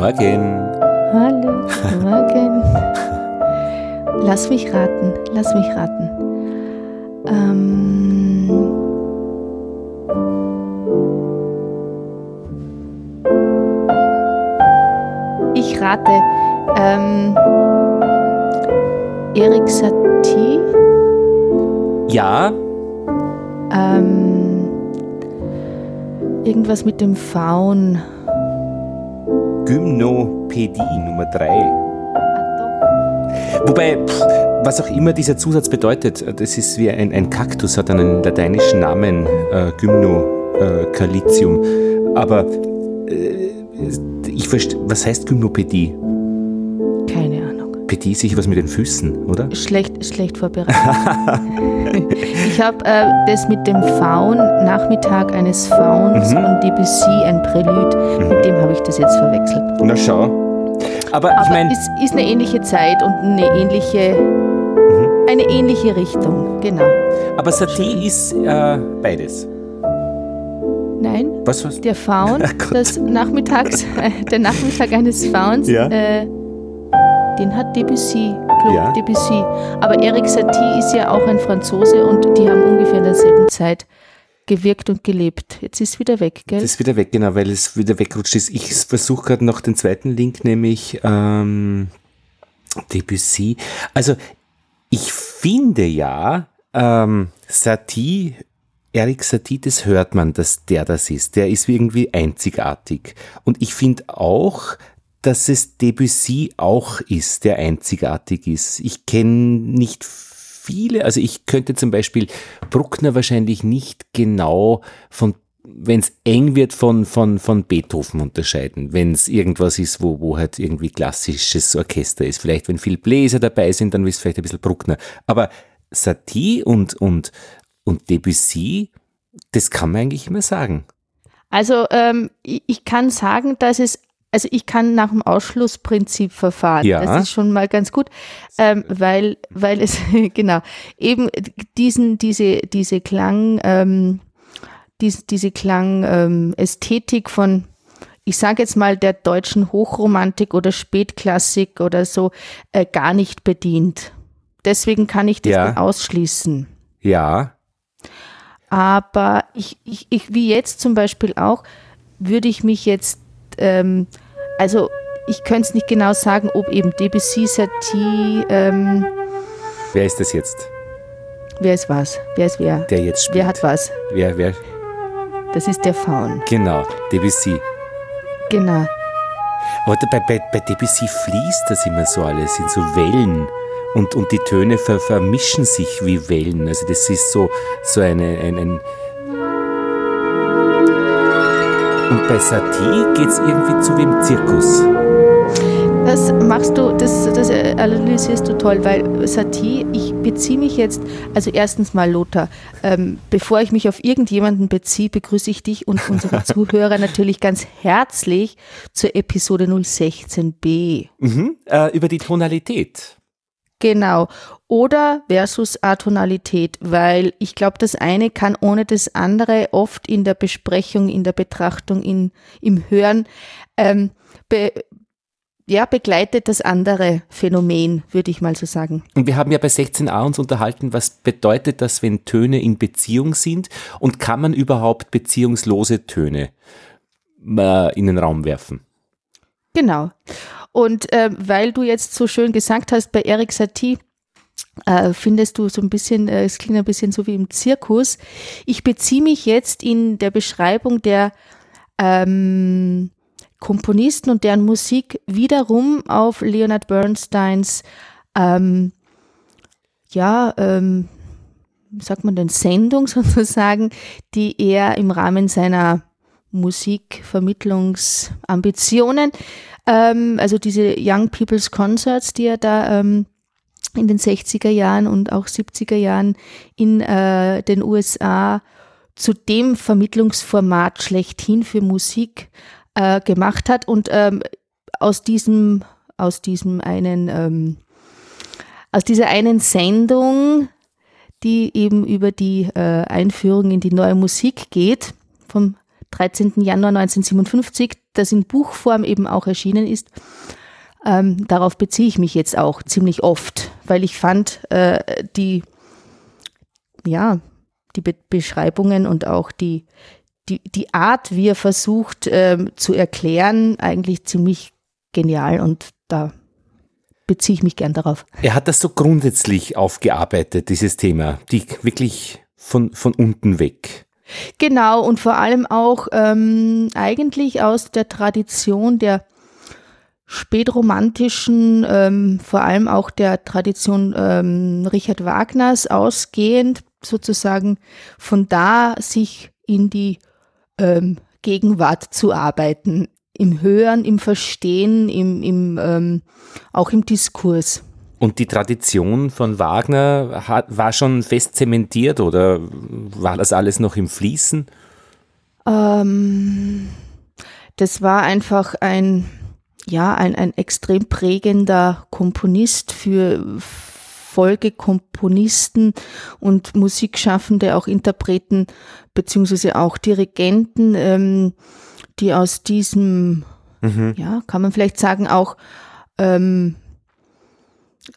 Morgen. Hallo, morgen. Lass mich raten, lass mich raten. Ähm, ich rate ähm, Erik Satie. Ja, Ähm, irgendwas mit dem Faun. Gymnopädie Nummer 3. Ah, Wobei, pff, was auch immer dieser Zusatz bedeutet, äh, das ist wie ein, ein Kaktus, hat einen lateinischen Namen, äh, Gymnocalitium. Aber äh, ich verstehe, was heißt Gymnopädie? Ist sicher was mit den Füßen, oder? Schlecht, schlecht vorbereitet. ich habe äh, das mit dem Faun, Nachmittag eines Fauns Mhm. und Debussy, ein Prälude, mit dem habe ich das jetzt verwechselt. Na schau. Aber, ich Aber meine, es ist eine ähnliche Zeit und eine ähnliche, Mhm. eine ähnliche Richtung, genau. aber Satie ist äh, beides. Nein, Was was? der Faun, das Nachmittags, äh, der Nachmittag eines Fauns, Ja. äh, den hat Debussy, Claude Ja. Debussy. Aber Eric Satie ist ja auch ein Franzose und die haben ungefähr in derselben Zeit gewirkt und gelebt. Jetzt ist es wieder weg, gell? Das ist wieder weg, genau, weil es wieder wegrutscht ist. Ich versuche gerade noch den zweiten Link, nämlich ähm, Debussy. Also ich finde ja, ähm, Satie, Eric Satie, das hört man, dass der das ist. Der ist irgendwie einzigartig. Und ich finde auch, dass es Debussy auch ist, der einzigartig ist. Ich kenne nicht viele, also ich könnte zum Beispiel Bruckner wahrscheinlich nicht genau von wenn es eng wird von, von, von Beethoven unterscheiden, wenn es irgendwas ist, wo, wo halt irgendwie klassisches Orchester ist. Vielleicht, wenn viel Bläser dabei sind, dann ist es vielleicht ein bisschen Bruckner. Aber Satie und, und, und Debussy, das kann man eigentlich immer sagen. Also ähm, ich, ich kann sagen, dass es, also ich kann nach dem Ausschlussprinzip verfahren. Ja. Das ist schon mal ganz gut, ähm, weil, weil es, genau, eben diesen, diese, diese Klang, ähm, diese, diese Klang, ähm, von, ich sage jetzt mal, der deutschen Hochromantik oder Spätklassik oder so, äh, gar nicht bedient. Deswegen kann ich das Ja. ausschließen. Ja, Aber ich, ich, ich, wie jetzt zum Beispiel auch, würde ich mich jetzt, ähm, also ich könnte es nicht genau sagen, ob eben Debussy, Satie, ähm, wer ist das jetzt? wer ist was? Wer ist wer? Der jetzt spielt. Wer hat was? Wer, wer? Das ist der Faun. Genau, Debussy. Genau. Aber bei, bei, bei Debussy fließt das immer so alles, sind so Wellen. Und, und die Töne ver, vermischen sich wie Wellen. Also das ist so, so eine, ein, ein Und bei Satie geht es irgendwie zu im Zirkus. Das machst du, das, das analysierst du toll, weil Satie, ich beziehe mich jetzt, also erstens mal Lothar, ähm, bevor ich mich auf irgendjemanden beziehe, begrüße ich dich und unsere Zuhörer natürlich ganz herzlich zur Episode 016b. Mhm. Äh, über die Tonalität. Genau. Oder versus Atonalität, weil ich glaube, das eine kann ohne das andere oft in der Besprechung, in der Betrachtung, in, im Hören, ähm, be, ja, begleitet das andere Phänomen, würde ich mal so sagen. Und wir haben ja bei 16a uns unterhalten, was bedeutet das, wenn Töne in Beziehung sind und kann man überhaupt beziehungslose Töne äh, in den Raum werfen? Genau. Und äh, weil du jetzt so schön gesagt hast, bei Eric Satie, äh, findest du so ein bisschen, äh, es klingt ein bisschen so wie im Zirkus. Ich beziehe mich jetzt in der Beschreibung der ähm, Komponisten und deren Musik wiederum auf Leonard Bernsteins, ähm, ja, ähm, wie sagt man denn, Sendung sozusagen, die er im Rahmen seiner Musikvermittlungsambitionen, ähm, also diese Young People's Concerts, die er da ähm, in den 60er Jahren und auch 70er Jahren in äh, den USA zu dem Vermittlungsformat schlechthin für Musik äh, gemacht hat. Und ähm, aus diesem aus diesem einen ähm, aus dieser einen Sendung, die eben über die äh, Einführung in die neue Musik geht, vom 13. Januar 1957, das in Buchform eben auch erschienen ist. Ähm, darauf beziehe ich mich jetzt auch ziemlich oft, weil ich fand, äh, die, ja, die Be Beschreibungen und auch die, die, die Art, wie er versucht ähm, zu erklären, eigentlich ziemlich genial und da beziehe ich mich gern darauf. Er hat das so grundsätzlich aufgearbeitet, dieses Thema, die wirklich von, von unten weg. Genau, und vor allem auch ähm, eigentlich aus der Tradition der spätromantischen, ähm, vor allem auch der Tradition ähm, Richard Wagners ausgehend, sozusagen von da sich in die ähm, Gegenwart zu arbeiten, im Hören, im Verstehen, im, im, ähm, auch im Diskurs. Und die Tradition von Wagner hat, war schon fest zementiert oder war das alles noch im Fließen? Ähm, das war einfach ein, ja, ein, ein extrem prägender Komponist für Folgekomponisten und Musikschaffende, auch Interpreten beziehungsweise auch Dirigenten, ähm, die aus diesem, mhm. ja, kann man vielleicht sagen, auch ähm,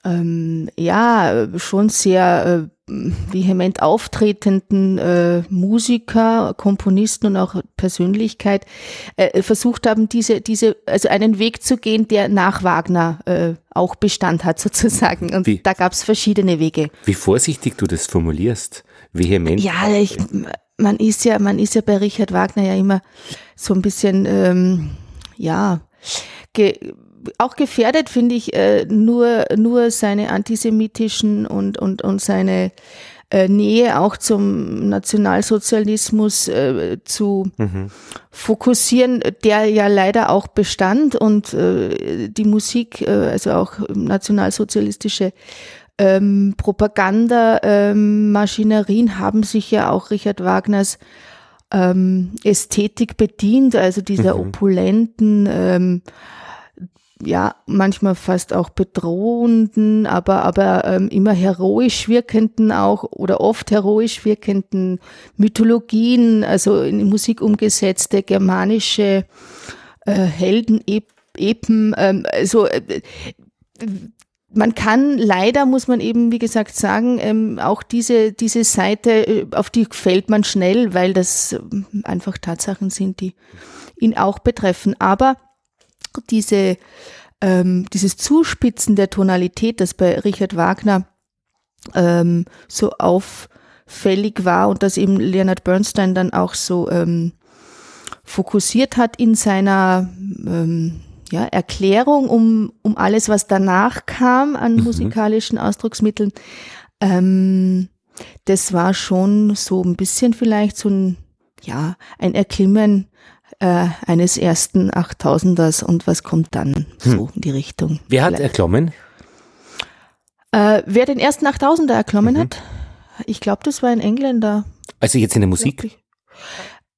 ähm, ja, schon sehr äh, vehement auftretenden äh, Musiker, Komponisten und auch Persönlichkeit äh, versucht haben, diese, diese, also einen Weg zu gehen, der nach Wagner äh, auch Bestand hat sozusagen. Und wie, da gab es verschiedene Wege. Wie vorsichtig du das formulierst, vehement. Ja, ich, man ist ja, man ist ja bei Richard Wagner ja immer so ein bisschen, ähm, ja, ge auch gefährdet, finde ich, äh, nur, nur seine antisemitischen und, und, und seine äh, Nähe auch zum Nationalsozialismus äh, zu mhm. fokussieren, der ja leider auch bestand und äh, die Musik, äh, also auch nationalsozialistische ähm, Propagandamaschinerien ähm, haben sich ja auch Richard Wagners ähm, Ästhetik bedient, also dieser mhm. opulenten ähm, ja, manchmal fast auch bedrohenden, aber, aber ähm, immer heroisch wirkenden auch oder oft heroisch wirkenden Mythologien, also in Musik umgesetzte germanische äh, Helden, Epen, ähm, also äh, man kann leider, muss man eben, wie gesagt, sagen, ähm, auch diese, diese Seite, äh, auf die fällt man schnell, weil das ähm, einfach Tatsachen sind, die ihn auch betreffen. Aber diese, ähm, dieses Zuspitzen der Tonalität, das bei Richard Wagner ähm, so auffällig war und das eben Leonard Bernstein dann auch so ähm, fokussiert hat in seiner ähm, ja, Erklärung um, um alles, was danach kam an mhm. musikalischen Ausdrucksmitteln. Ähm, das war schon so ein bisschen vielleicht so ein, ja, ein Erklimmen äh, eines ersten 8000ers und was kommt dann so hm. in die Richtung. Wer hat erklommen? Äh, wer den ersten 8000er erklommen mhm. hat? Ich glaube, das war ein Engländer. Also jetzt in der Musik?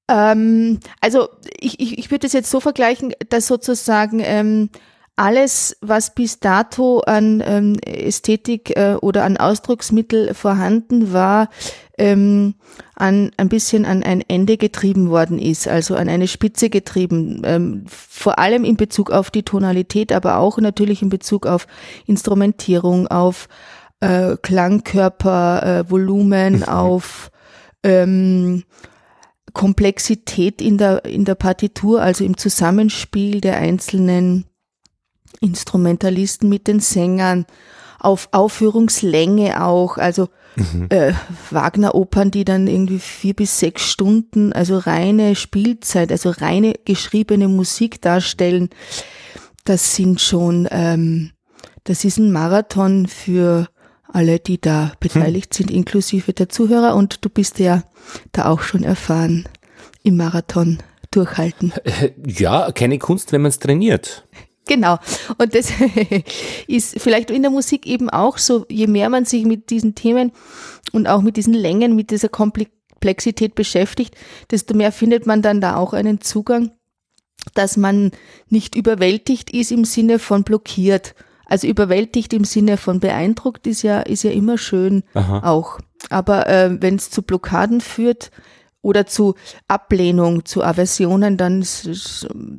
Ähm, also ich, ich, ich würde das jetzt so vergleichen, dass sozusagen ähm, alles, was bis dato an ähm, Ästhetik äh, oder an Ausdrucksmittel vorhanden war, ähm, an ein bisschen an ein Ende getrieben worden ist, also an eine Spitze getrieben, ähm, vor allem in Bezug auf die Tonalität, aber auch natürlich in Bezug auf Instrumentierung, auf äh, Klangkörper, äh, Volumen, auf ähm, Komplexität in der, in der Partitur, also im Zusammenspiel der einzelnen Instrumentalisten mit den Sängern, auf Aufführungslänge auch, also mhm. äh, Wagner-Opern, die dann irgendwie vier bis sechs Stunden, also reine Spielzeit, also reine geschriebene Musik darstellen, das sind schon, ähm, das ist ein Marathon für alle, die da beteiligt hm. sind, inklusive der Zuhörer. Und du bist ja da auch schon erfahren im Marathon durchhalten. Ja, keine Kunst, wenn man es trainiert. Genau. Und das ist vielleicht in der Musik eben auch so, je mehr man sich mit diesen Themen und auch mit diesen Längen, mit dieser Komplexität beschäftigt, desto mehr findet man dann da auch einen Zugang, dass man nicht überwältigt ist im Sinne von blockiert. Also überwältigt im Sinne von beeindruckt ist ja, ist ja immer schön Aha. auch. Aber äh, wenn es zu Blockaden führt, oder zu Ablehnung, zu Aversionen, dann,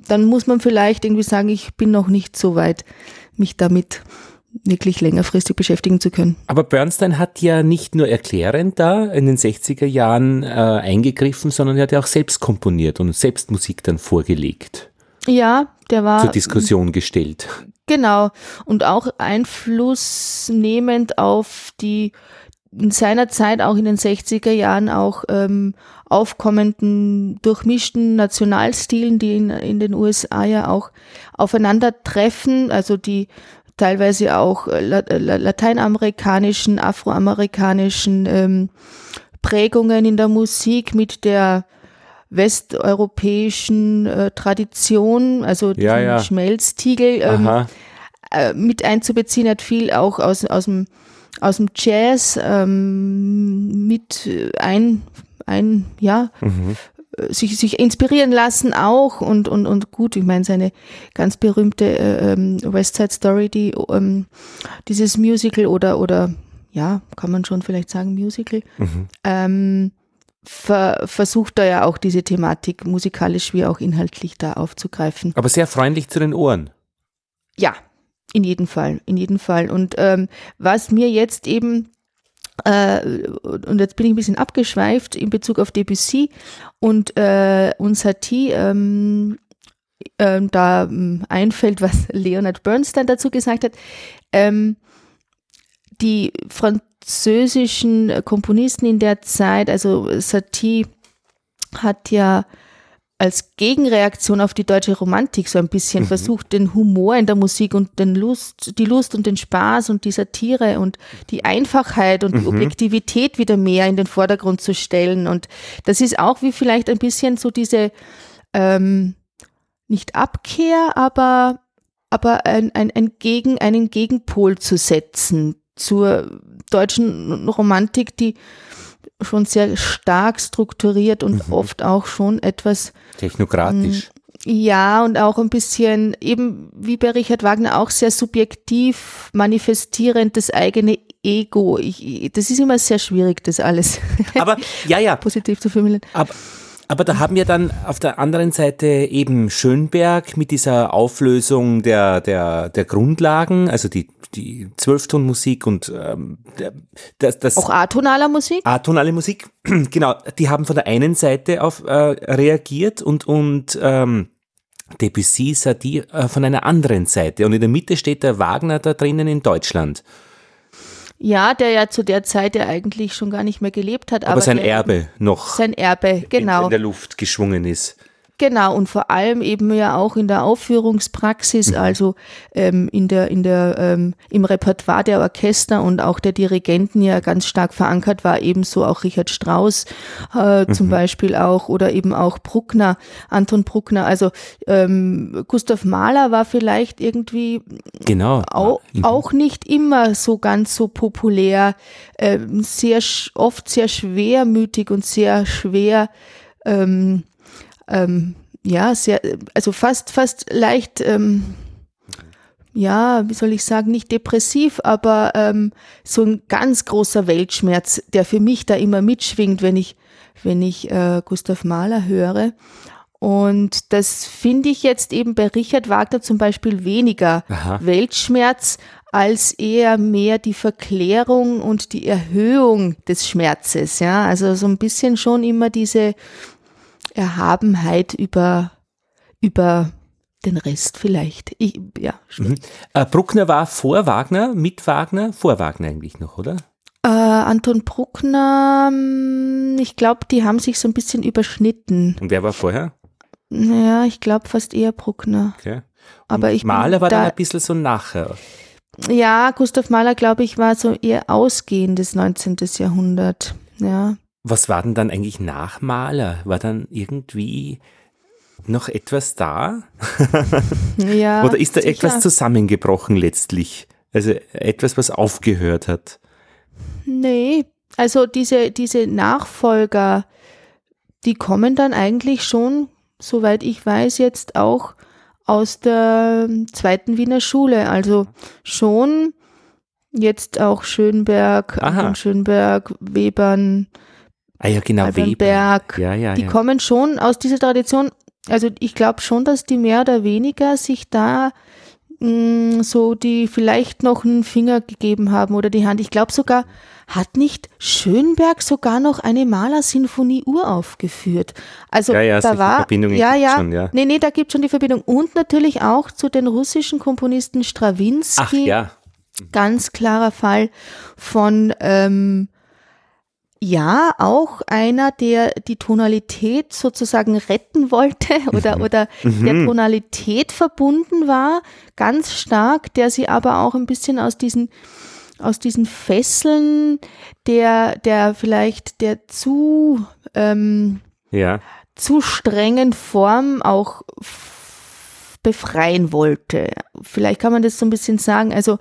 dann muss man vielleicht irgendwie sagen, ich bin noch nicht so weit, mich damit wirklich längerfristig beschäftigen zu können. Aber Bernstein hat ja nicht nur erklärend da in den 60er Jahren äh, eingegriffen, sondern er hat ja auch selbst komponiert und selbst Musik dann vorgelegt. Ja, der war. Zur Diskussion gestellt. Genau. Und auch Einfluss nehmend auf die in seiner Zeit auch in den 60er Jahren auch ähm, aufkommenden durchmischten Nationalstilen, die in, in den USA ja auch aufeinandertreffen, also die teilweise auch äh, lateinamerikanischen, afroamerikanischen ähm, Prägungen in der Musik mit der westeuropäischen äh, Tradition, also ja, ja. Schmelztiegel ähm, äh, mit einzubeziehen, hat viel auch aus, aus dem aus dem Jazz ähm, mit ein, ein ja, mhm. sich, sich inspirieren lassen auch und, und, und gut, ich meine, seine ganz berühmte äh, ähm, West Side Story, die, ähm, dieses Musical oder, oder ja, kann man schon vielleicht sagen, Musical, mhm. ähm, ver versucht er ja auch diese Thematik musikalisch wie auch inhaltlich da aufzugreifen. Aber sehr freundlich zu den Ohren. Ja, in jedem Fall, in jedem Fall. Und ähm, was mir jetzt eben äh, und jetzt bin ich ein bisschen abgeschweift in Bezug auf Debussy und, äh, und Satie, ähm, äh, da ähm, einfällt, was Leonard Bernstein dazu gesagt hat. Ähm, die französischen Komponisten in der Zeit, also Satie hat ja als Gegenreaktion auf die deutsche Romantik so ein bisschen mhm. versucht, den Humor in der Musik und den Lust, die Lust und den Spaß und die Satire und die Einfachheit und mhm. die Objektivität wieder mehr in den Vordergrund zu stellen. Und das ist auch wie vielleicht ein bisschen so diese, ähm, nicht Abkehr, aber, aber ein, ein, ein Gegen, einen Gegenpol zu setzen zur deutschen Romantik, die schon sehr stark strukturiert und mhm. oft auch schon etwas technokratisch. Mm, ja, und auch ein bisschen eben wie bei Richard Wagner auch sehr subjektiv manifestierend das eigene Ego. Ich, das ist immer sehr schwierig, das alles aber, ja, ja. positiv zu formulieren. Aber, aber da haben wir dann auf der anderen Seite eben Schönberg mit dieser Auflösung der, der, der Grundlagen, also die, die Zwölftonmusik und ähm, das, das Auch atonale Musik? Atonale Musik, genau. Die haben von der einen Seite auf äh, reagiert und, und ähm, Debussy sah die äh, von einer anderen Seite. Und in der Mitte steht der Wagner da drinnen in Deutschland. Ja, der ja zu der Zeit ja eigentlich schon gar nicht mehr gelebt hat. Aber, aber sein Erbe noch. Sein Erbe, genau. In, in der Luft geschwungen ist. Genau, und vor allem eben ja auch in der Aufführungspraxis, mhm. also ähm, in der, in der, ähm, im Repertoire der Orchester und auch der Dirigenten ja ganz stark verankert war, ebenso auch Richard Strauss äh, mhm. zum Beispiel auch oder eben auch Bruckner, Anton Bruckner. Also ähm, Gustav Mahler war vielleicht irgendwie genau. auch, mhm. auch nicht immer so ganz so populär, äh, sehr oft sehr schwermütig und sehr schwer ähm, ähm, ja, sehr, also fast, fast leicht, ähm, ja, wie soll ich sagen, nicht depressiv, aber ähm, so ein ganz großer Weltschmerz, der für mich da immer mitschwingt, wenn ich, wenn ich äh, Gustav Mahler höre. Und das finde ich jetzt eben bei Richard Wagner zum Beispiel weniger Aha. Weltschmerz als eher mehr die Verklärung und die Erhöhung des Schmerzes. Ja, also so ein bisschen schon immer diese, Erhabenheit über, über den Rest vielleicht. Ich, ja, mhm. äh, Bruckner war vor Wagner, mit Wagner, vor Wagner eigentlich noch, oder? Äh, Anton Bruckner, hm, ich glaube, die haben sich so ein bisschen überschnitten. Und wer war vorher? Naja, ich glaube fast eher Bruckner. Okay. Aber ich Mahler war da, dann ein bisschen so nachher. Ja, Gustav Mahler, glaube ich, war so eher ausgehendes 19. Jahrhundert. Ja. Was war denn dann eigentlich nach Maler? War dann irgendwie noch etwas da? Ja. Oder ist da sicher. etwas zusammengebrochen letztlich? Also etwas, was aufgehört hat? Nee, also diese, diese Nachfolger, die kommen dann eigentlich schon, soweit ich weiß, jetzt auch aus der zweiten Wiener Schule. Also schon jetzt auch Schönberg, Schönberg, Webern, Ah ja, genau, Albenberg. Ja, ja, die ja. kommen schon aus dieser Tradition. Also ich glaube schon, dass die mehr oder weniger sich da mh, so die vielleicht noch einen Finger gegeben haben oder die Hand. Ich glaube sogar, hat nicht Schönberg sogar noch eine Malersinfonie uraufgeführt? Also Ja, ja, da war Verbindungen ja, ja, schon, ja. nee, nee, da gibt schon die Verbindung und natürlich auch zu den russischen Komponisten Ach Strawinski ja, ganz klarer Fall von, ähm, ja, auch einer, der die Tonalität sozusagen retten wollte oder, oder der Tonalität verbunden war, ganz stark, der sie aber auch ein bisschen aus diesen, aus diesen Fesseln der, der vielleicht der zu, ähm, ja. zu strengen Form auch befreien wollte. Vielleicht kann man das so ein bisschen sagen. Also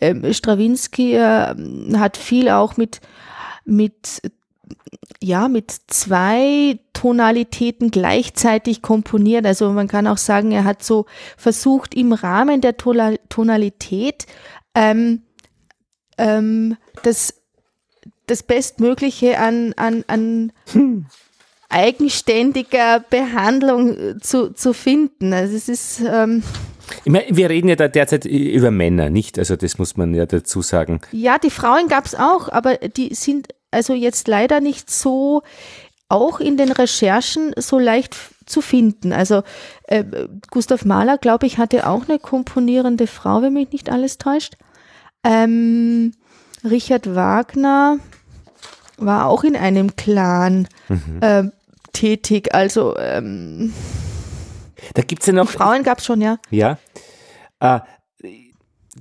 ähm, Strawinski äh, hat viel auch mit mit ja mit zwei Tonalitäten gleichzeitig komponiert. Also man kann auch sagen, er hat so versucht im Rahmen der Tonalität ähm, ähm, das das Bestmögliche an, an, an eigenständiger Behandlung äh, zu, zu finden. Also es ist, ähm, Ich meine, wir reden ja da derzeit über Männer, nicht? Also das muss man ja dazu sagen. ja, die Frauen gab es auch, aber die sind also jetzt leider nicht so auch in den Recherchen so leicht zu finden. Also äh, Gustav Mahler, glaube ich, hatte auch eine komponierende Frau, wenn mich nicht alles täuscht. Ähm, Richard Wagner war auch in einem Clan ähm, tätig. Also ähm, Da gibt's ja noch, Frauen gab es schon, ja. ja, äh,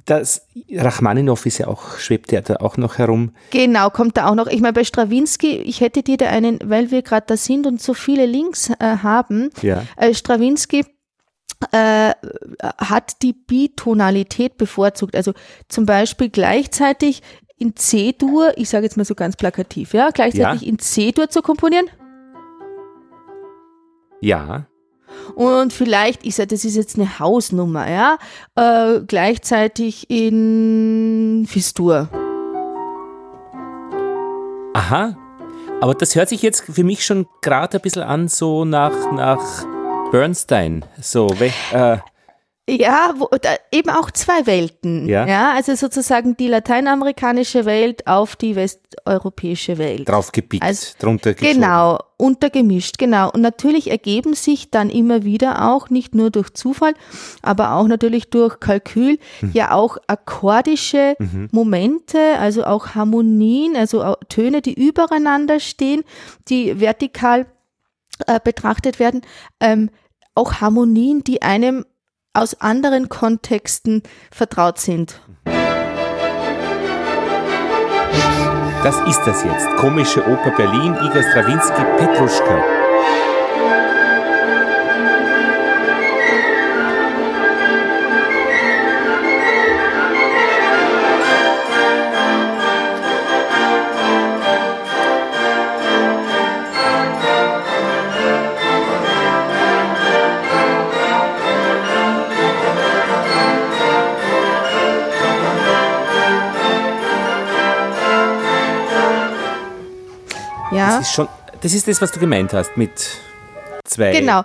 das Rachmaninow ist ja auch, schwebt ja da auch noch herum. Genau, kommt da auch noch. Ich meine, bei Strawinski, ich hätte dir da einen, weil wir gerade da sind und so viele Links äh, haben, Ja. äh, Strawinski äh, hat die Bitonalität bevorzugt. Also zum Beispiel gleichzeitig in C-Dur, ich sage jetzt mal so ganz plakativ, ja, gleichzeitig Ja. in C-Dur zu komponieren Ja. Und vielleicht, ich sage, das ist jetzt eine Hausnummer, ja, äh, gleichzeitig in Fistur. Aha. Aber das hört sich jetzt für mich schon gerade ein bisschen an, so nach, nach Bernstein. So, äh, Ja, wo, da, eben auch zwei Welten. Ja. also sozusagen die lateinamerikanische Welt auf die westeuropäische Welt. draufgepickt, Also, drunter geschoben. Genau, untergemischt, genau. Und natürlich ergeben sich dann immer wieder auch, nicht nur durch Zufall, aber auch natürlich durch Kalkül, Mhm. ja auch akkordische Momente, also auch Harmonien, also auch Töne, die übereinander stehen, die vertikal äh, betrachtet werden, ähm, auch Harmonien, die einem aus anderen Kontexten vertraut sind. Das ist das jetzt. Komische Oper Berlin, Igor Strawinski, Petruschka. Ja, Das ist schon, das ist das, was du gemeint hast mit zwei. genau.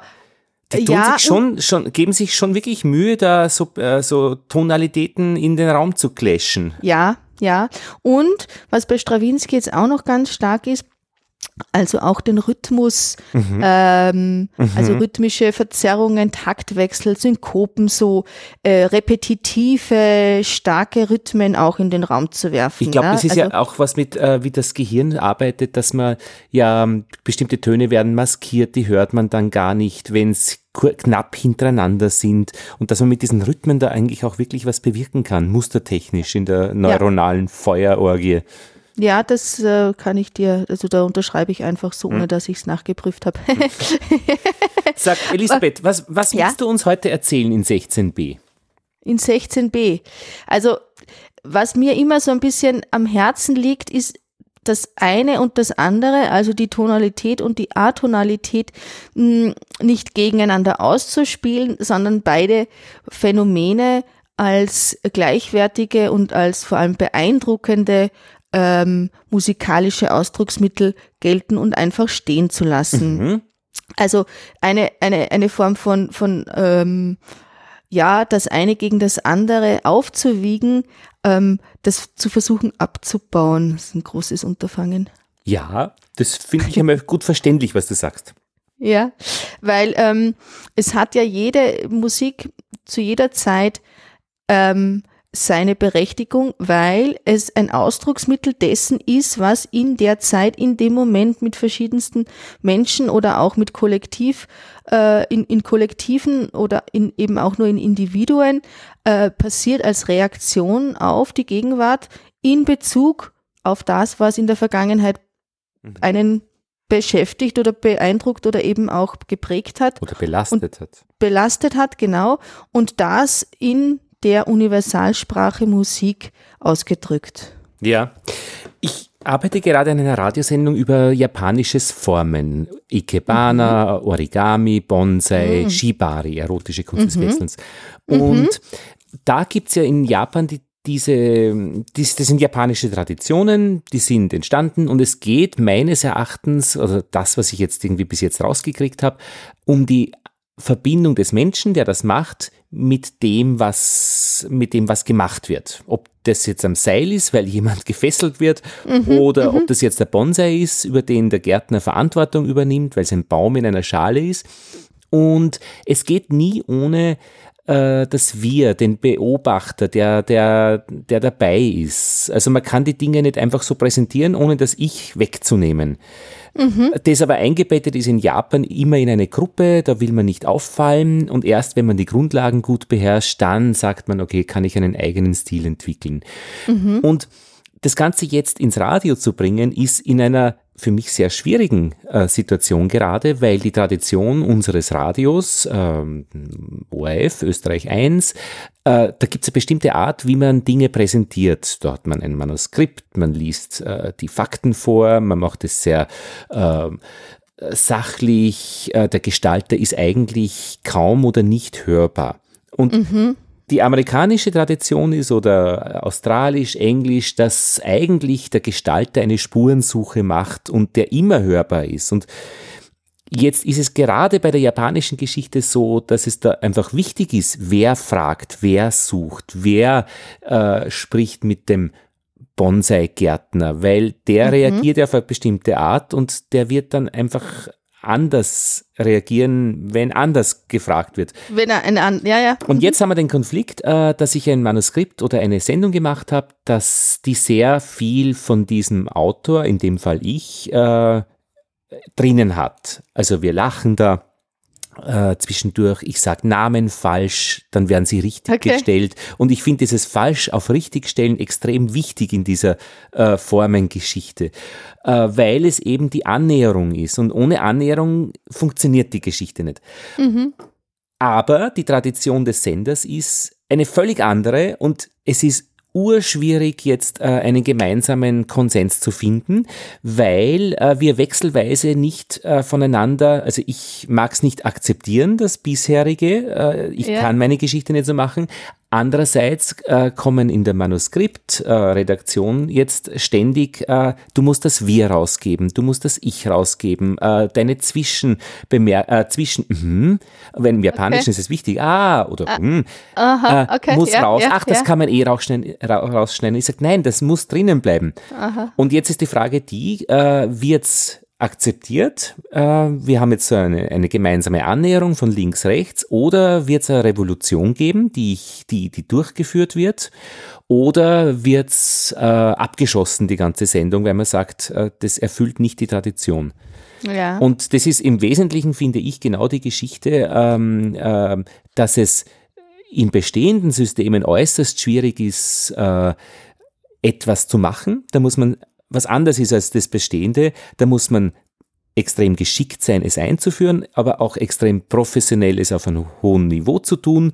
Die tun Ja, sich schon, schon, geben sich schon wirklich Mühe, da so, äh, so Tonalitäten in den Raum zu clashen. Ja, ja. Und was bei Strawinski jetzt auch noch ganz stark ist, also auch den Rhythmus, ähm, also rhythmische Verzerrungen, Taktwechsel, Synkopen, so äh, repetitive, starke Rhythmen auch in den Raum zu werfen. Ich glaube, ja? das ist also, ja auch was mit, äh, wie das Gehirn arbeitet, dass man ja ähm, bestimmte Töne werden maskiert, die hört man dann gar nicht, wenn es knapp hintereinander sind und dass man mit diesen Rhythmen da eigentlich auch wirklich was bewirken kann, mustertechnisch in der neuronalen Feuerorgie. Ja, das äh, kann ich dir, also da unterschreibe ich einfach so, Hm. ohne dass ich es nachgeprüft habe. Sag, Elisabeth, was, was Ja? willst du uns heute erzählen in 16b? In 16b. Also, was mir immer so ein bisschen am Herzen liegt, ist das eine und das andere, also die Tonalität und die Atonalität, mh, nicht gegeneinander auszuspielen, sondern beide Phänomene als gleichwertige und als vor allem beeindruckende ähm, musikalische Ausdrucksmittel gelten und einfach stehen zu lassen. Mhm. Also eine, eine, eine Form von, von ähm, ja, das eine gegen das andere aufzuwiegen, ähm, das zu versuchen abzubauen, das ist ein großes Unterfangen. Ja, das finde ich einmal gut verständlich, was du sagst. Ja, weil ähm, es hat ja jede Musik zu jeder Zeit ähm, seine Berechtigung, weil es ein Ausdrucksmittel dessen ist, was in der Zeit, in dem Moment mit verschiedensten Menschen oder auch mit Kollektiv, äh, in, in Kollektiven oder in, eben auch nur in Individuen äh, passiert als Reaktion auf die Gegenwart in Bezug auf das, was in der Vergangenheit mhm. einen beschäftigt oder beeindruckt oder eben auch geprägt hat. Oder belastet hat. Belastet hat, genau. Und das in der Universalsprache Musik ausgedrückt. Ja, ich arbeite gerade an einer Radiosendung über japanisches Formen. Ikebana, mhm. Origami, Bonsai, mhm. Shibari, erotische Kunst des mhm. Wechselns. Mhm. Und da gibt es ja in Japan die diese, das, das sind japanische Traditionen, die sind entstanden und es geht meines Erachtens, also das, was ich jetzt irgendwie bis jetzt rausgekriegt habe, um die Verbindung des Menschen, der das macht, mit dem, was, mit dem, was gemacht wird. Ob das jetzt am Seil ist, weil jemand gefesselt wird, mhm, oder mhm. ob das jetzt der Bonsai ist, über den der Gärtner Verantwortung übernimmt, weil es ein Baum in einer Schale ist. Und es geht nie ohne äh, das Wir, den Beobachter, der, der, der dabei ist. Also man kann die Dinge nicht einfach so präsentieren, ohne das Ich wegzunehmen. Mhm. Das aber eingebettet ist in Japan immer in eine Gruppe, da will man nicht auffallen und erst wenn man die Grundlagen gut beherrscht, dann sagt man, okay, kann ich einen eigenen Stil entwickeln. Mhm. Und das Ganze jetzt ins Radio zu bringen, ist in einer für mich sehr schwierigen äh, Situation gerade, weil die Tradition unseres Radios, ähm, ORF, Österreich 1, äh, da gibt es eine bestimmte Art, wie man Dinge präsentiert. Da hat man ein Manuskript, man liest äh, die Fakten vor, man macht es sehr äh, sachlich, äh, der Gestalter ist eigentlich kaum oder nicht hörbar. Und mhm die amerikanische Tradition ist oder australisch, englisch, dass eigentlich der Gestalter eine Spurensuche macht und der immer hörbar ist. Und jetzt ist es gerade bei der japanischen Geschichte so, dass es da einfach wichtig ist, wer fragt, wer sucht, wer äh, spricht mit dem Bonsai-Gärtner, weil der mhm. reagiert auf eine bestimmte Art und der wird dann einfach anders reagieren, wenn anders gefragt wird. Wenn er ein, an, ja, ja. Und mhm. jetzt haben wir den Konflikt, äh, dass ich ein Manuskript oder eine Sendung gemacht habe, dass die sehr viel von diesem Autor, in dem Fall ich, äh, drinnen hat. Also wir lachen da äh, zwischendurch, ich sage Namen falsch, dann werden sie richtig okay. gestellt. Und ich finde dieses falsch auf richtig stellen extrem wichtig in dieser äh, Formengeschichte, äh, weil es eben die Annäherung ist. Und ohne Annäherung funktioniert die Geschichte nicht. Mhm. Aber die Tradition des Senders ist eine völlig andere und es ist urschwierig, jetzt äh, einen gemeinsamen Konsens zu finden, weil äh, wir wechselweise nicht äh, voneinander, also ich mag es nicht akzeptieren, das bisherige, äh, ich ja. kann meine Geschichte nicht so machen, Andererseits äh, kommen in der Manuskriptredaktion äh, jetzt ständig, äh, du musst das Wir rausgeben, du musst das Ich rausgeben, äh, deine Zwischenbemer äh, zwischen, mm, wenn im Japanischen okay. ist es wichtig, ah oder ah, mm, aha, äh, okay, muss ja, raus. Ja, Ach, das ja. kann man eh rausschneiden. rausschneiden. Ich sage, nein, das muss drinnen bleiben. Aha. Und jetzt ist die Frage die, äh, wird's akzeptiert, äh, wir haben jetzt so eine, eine gemeinsame Annäherung von links, rechts, oder wird es eine Revolution geben, die, ich, die, die durchgeführt wird, oder wird es äh, abgeschossen, die ganze Sendung, weil man sagt, äh, das erfüllt nicht die Tradition. Ja. Und das ist im Wesentlichen, finde ich, genau die Geschichte, ähm, äh, dass es in bestehenden Systemen äußerst schwierig ist, äh, etwas zu machen. Da muss man was anders ist als das Bestehende, da muss man extrem geschickt sein, es einzuführen, aber auch extrem professionell es auf einem hohen Niveau zu tun.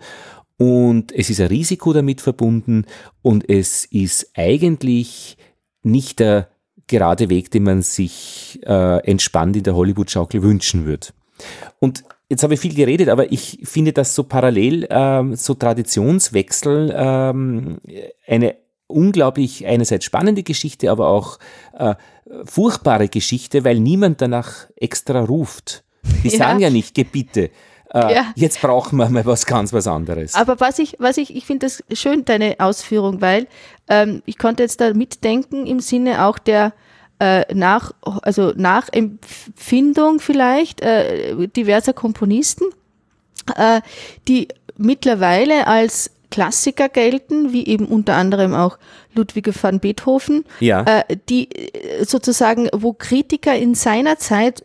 Und es ist ein Risiko damit verbunden und es ist eigentlich nicht der gerade Weg, den man sich äh, entspannt in der Hollywood-Schaukel wünschen würde. Und jetzt habe ich viel geredet, aber ich finde, dass so parallel ähm, so Traditionswechsel ähm, eine unglaublich einerseits spannende Geschichte, aber auch äh, furchtbare Geschichte, weil niemand danach extra ruft. Die ja. sagen ja nicht, gebitte. Äh, ja. Jetzt brauchen wir mal was ganz was anderes. Aber was ich, was ich, ich finde das schön, deine Ausführung, weil ähm, ich konnte jetzt da mitdenken im Sinne auch der äh, nach, also Nachempfindung vielleicht äh, diverser Komponisten, äh, die mittlerweile als Klassiker gelten, wie eben unter anderem auch Ludwig van Beethoven, ja. äh, die äh, sozusagen, wo Kritiker in seiner Zeit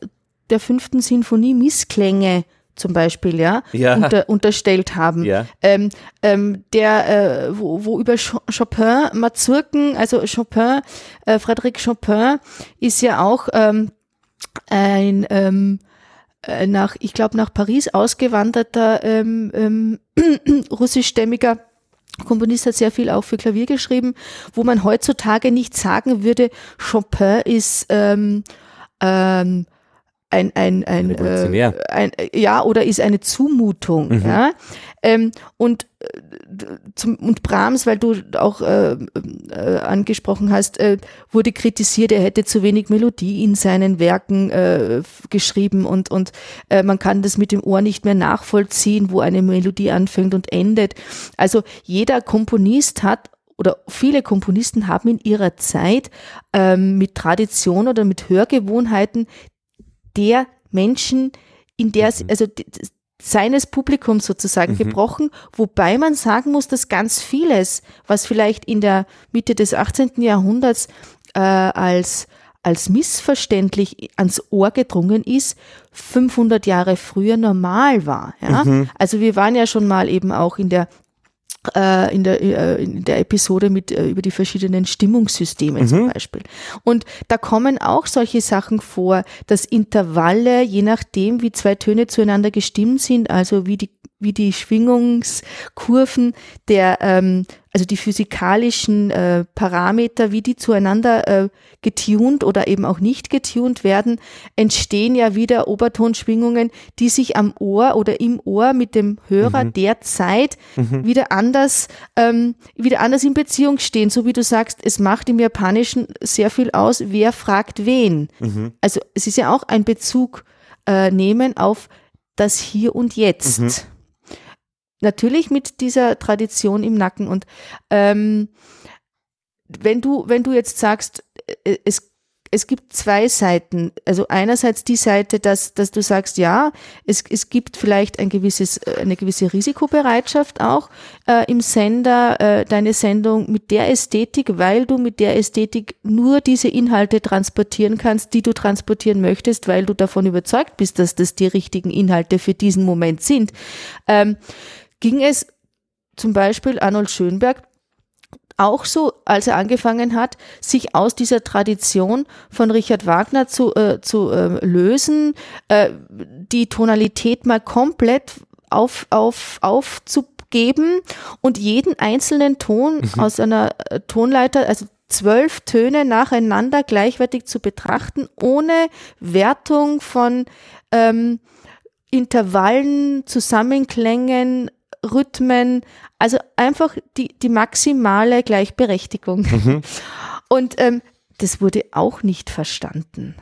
der fünften Sinfonie Missklänge zum Beispiel, ja, ja. Unter, unterstellt haben. Ja. Ähm, ähm, der, äh, wo, wo über Chopin Mazurken, also Chopin, äh, Frédéric Chopin ist ja auch ähm, ein ähm, äh, nach, ich glaube, nach Paris ausgewanderter ähm, ähm, russischstämmiger Komponist hat sehr viel auch für Klavier geschrieben, wo man heutzutage nicht sagen würde, Chopin ist ähm, ähm, ein, ein, ein, äh, ein, ja, oder ist eine Zumutung. Mhm. Ja? Ähm, und, äh, zum, und Brahms, weil du auch äh, äh, angesprochen hast, äh, wurde kritisiert, er hätte zu wenig Melodie in seinen Werken äh, geschrieben und, und äh, man kann das mit dem Ohr nicht mehr nachvollziehen, wo eine Melodie anfängt und endet. Also jeder Komponist hat oder viele Komponisten haben in ihrer Zeit ähm, mit Tradition oder mit Hörgewohnheiten der Menschen, in der, mhm. also seines Publikums sozusagen mhm. gebrochen, wobei man sagen muss, dass ganz vieles, was vielleicht in der Mitte des 18. Jahrhunderts äh, als als missverständlich ans Ohr gedrungen ist, 500 Jahre früher normal war. Ja? Mhm. Also wir waren ja schon mal eben auch in der in der, äh, in der Episode mit äh, über die verschiedenen Stimmungssysteme mhm. zum Beispiel. Und da kommen auch solche Sachen vor, dass Intervalle, je nachdem, wie zwei Töne zueinander gestimmt sind, also wie die wie die Schwingungskurven der, ähm, also die physikalischen äh, Parameter, wie die zueinander äh, getunt oder eben auch nicht getunt werden, entstehen ja wieder Obertonschwingungen, die sich am Ohr oder im Ohr mit dem Hörer mhm. derzeit mhm. wieder anders, ähm, wieder anders in Beziehung stehen. So wie du sagst, es macht im Japanischen sehr viel aus, wer fragt wen. Mhm. Also es ist ja auch ein Bezug äh, nehmen auf das Hier und Jetzt. Natürlich mit dieser Tradition im Nacken. Und ähm, wenn du, wenn du jetzt sagst, äh, es es gibt zwei Seiten. Also einerseits die Seite, dass, dass du sagst, ja, es, es gibt vielleicht ein gewisses, eine gewisse Risikobereitschaft auch äh, im Sender, äh, deine Sendung mit der Ästhetik, weil du mit der Ästhetik nur diese Inhalte transportieren kannst, die du transportieren möchtest, weil du davon überzeugt bist, dass das die richtigen Inhalte für diesen Moment sind. Ähm, ging es zum Beispiel Arnold Schönberg auch so, als er angefangen hat, sich aus dieser Tradition von Richard Wagner zu, äh, zu äh, lösen, äh, die Tonalität mal komplett auf, auf, aufzugeben und jeden einzelnen Ton mhm. aus einer äh, Tonleiter, also zwölf Töne nacheinander gleichwertig zu betrachten, ohne Wertung von ähm, Intervallen, Zusammenklängen, Rhythmen, also einfach die, die maximale Gleichberechtigung. Mhm. Und ähm, das wurde auch nicht verstanden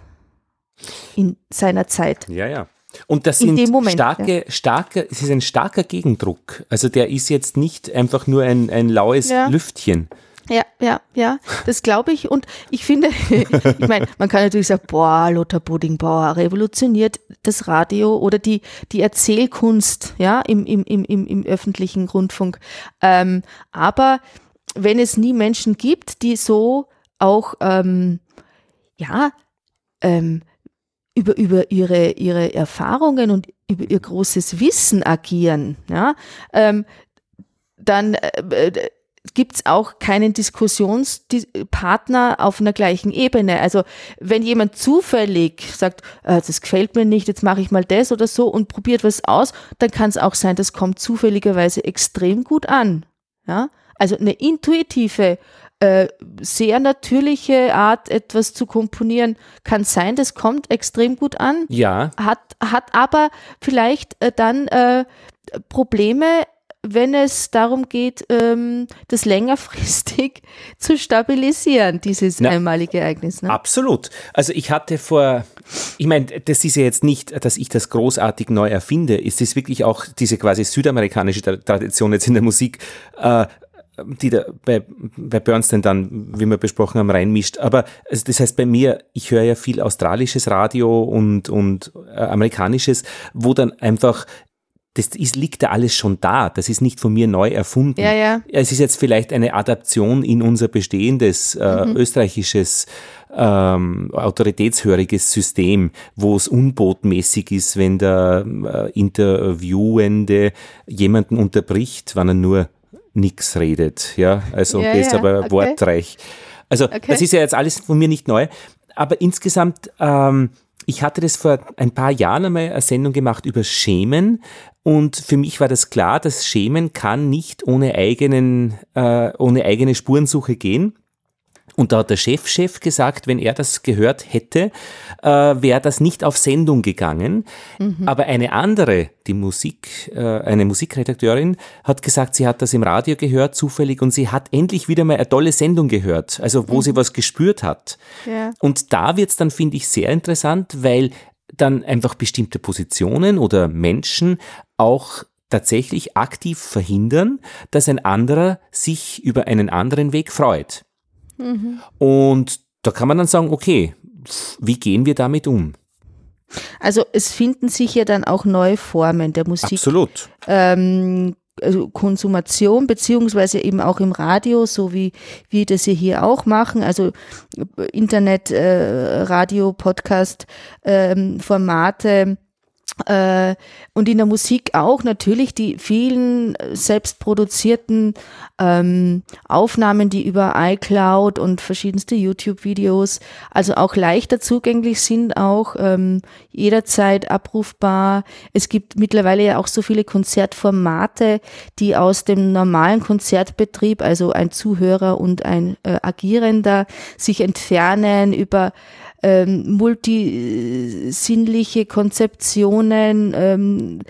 in seiner Zeit. Ja, ja. Und das sind Moment, starke, ja. starke, es ist ein starker Gegendruck. Also der ist jetzt nicht einfach nur ein, ein laues ja. Lüftchen. Ja, ja, ja, das glaube ich. Und ich finde, ich meine, man kann natürlich sagen, boah, Lothar Budingbauer revolutioniert das Radio oder die, die Erzählkunst, ja, im, im, im, im, öffentlichen Rundfunk. Ähm, aber wenn es nie Menschen gibt, die so auch, ähm, ja, ähm, über, über ihre, ihre Erfahrungen und über ihr großes Wissen agieren, ja, ähm, dann äh, gibt es auch keinen Diskussionspartner auf einer gleichen Ebene. Also wenn jemand zufällig sagt, äh, das gefällt mir nicht, jetzt mache ich mal das oder so und probiert was aus, dann kann es auch sein, das kommt zufälligerweise extrem gut an. Ja? Also eine intuitive, äh, sehr natürliche Art, etwas zu komponieren, kann sein, das kommt extrem gut an. Ja. Hat, hat aber vielleicht äh, dann äh, Probleme wenn es darum geht, ähm, das längerfristig zu stabilisieren, dieses Na, einmalige Ereignis. Ne? Absolut. Also ich hatte vor, ich meine, das ist ja jetzt nicht, dass ich das großartig neu erfinde. Es ist wirklich auch diese quasi südamerikanische Tradition jetzt in der Musik. Äh, die da bei, bei Bernstein dann, wie wir besprochen haben, reinmischt. Aber also das heißt bei mir, ich höre ja viel australisches Radio und, und äh, amerikanisches, wo dann einfach das ist, liegt da alles schon da. Das ist nicht von mir neu erfunden. Ja, ja. Es ist jetzt vielleicht eine Adaption in unser bestehendes äh, mhm. österreichisches ähm, autoritätshöriges System, wo es unbotmäßig ist, wenn der äh, Interviewende jemanden unterbricht, wann er nur nichts redet. Ja, also ja, ist ja, aber okay. wortreich. Also okay. das ist ja jetzt alles von mir nicht neu. Aber insgesamt, ähm, ich hatte das vor ein paar Jahren einmal eine Sendung gemacht über Schämen. Und für mich war das klar, dass Schämen kann nicht ohne eigenen, äh, ohne eigene Spurensuche gehen. Und da hat der Chefchef -Chef gesagt, wenn er das gehört hätte, äh, wäre das nicht auf Sendung gegangen. Mhm. Aber eine andere, die Musik, äh, eine Musikredakteurin, hat gesagt, sie hat das im Radio gehört, zufällig, und sie hat endlich wieder mal eine tolle Sendung gehört, also wo mhm. sie was gespürt hat. Ja. Und da wird's dann, finde ich, sehr interessant, weil dann einfach bestimmte Positionen oder Menschen auch tatsächlich aktiv verhindern, dass ein anderer sich über einen anderen Weg freut. Mhm. Und da kann man dann sagen, okay, wie gehen wir damit um? Also es finden sich ja dann auch neue Formen der Musik. Absolut. Ähm, also Konsumation, beziehungsweise eben auch im Radio, so wie wir das hier auch machen, also Internet, äh, Radio, Podcast, ähm, Formate, äh, und in der Musik auch natürlich die vielen selbst produzierten ähm, Aufnahmen, die über iCloud und verschiedenste YouTube-Videos, also auch leichter zugänglich sind, auch ähm, jederzeit abrufbar. Es gibt mittlerweile ja auch so viele Konzertformate, die aus dem normalen Konzertbetrieb, also ein Zuhörer und ein äh, Agierender, sich entfernen über ähm, multisinnliche Konzeptionen, ähm,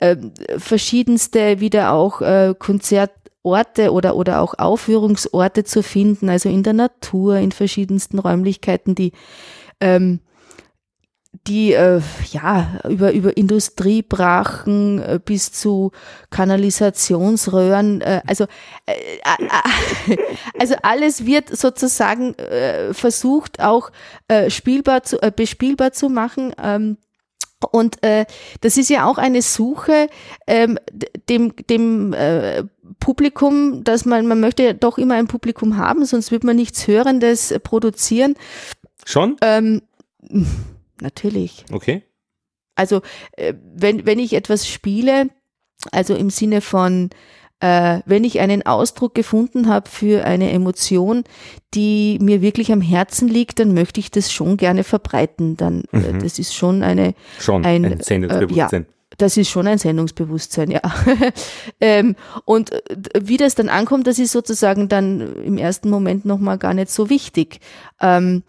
äh, verschiedenste wieder auch äh, Konzertorte oder, oder auch Aufführungsorte zu finden, also in der Natur, in verschiedensten Räumlichkeiten, die ähm, die äh, ja über über Industriebrachen äh, bis zu Kanalisationsröhren äh, also äh, äh, also alles wird sozusagen äh, versucht auch äh, spielbar zu äh, bespielbar zu machen ähm, und äh, das ist ja auch eine Suche ähm, dem, dem äh, Publikum, dass man, man möchte ja doch immer ein Publikum haben, sonst wird man nichts Hörendes produzieren. Schon? Ähm, natürlich. Okay. Also äh, wenn, wenn ich etwas spiele, also im Sinne von, äh, wenn ich einen Ausdruck gefunden habe für eine Emotion, die mir wirklich am Herzen liegt, dann möchte ich das schon gerne verbreiten. Dann, äh, mhm. das ist schon eine schon ein, ein Sendungsbewusstsein. Äh, ja, das ist schon ein Sendungsbewusstsein, ja. ähm, und äh, wie das dann ankommt, das ist sozusagen dann im ersten Moment nochmal gar nicht so wichtig. Ähm,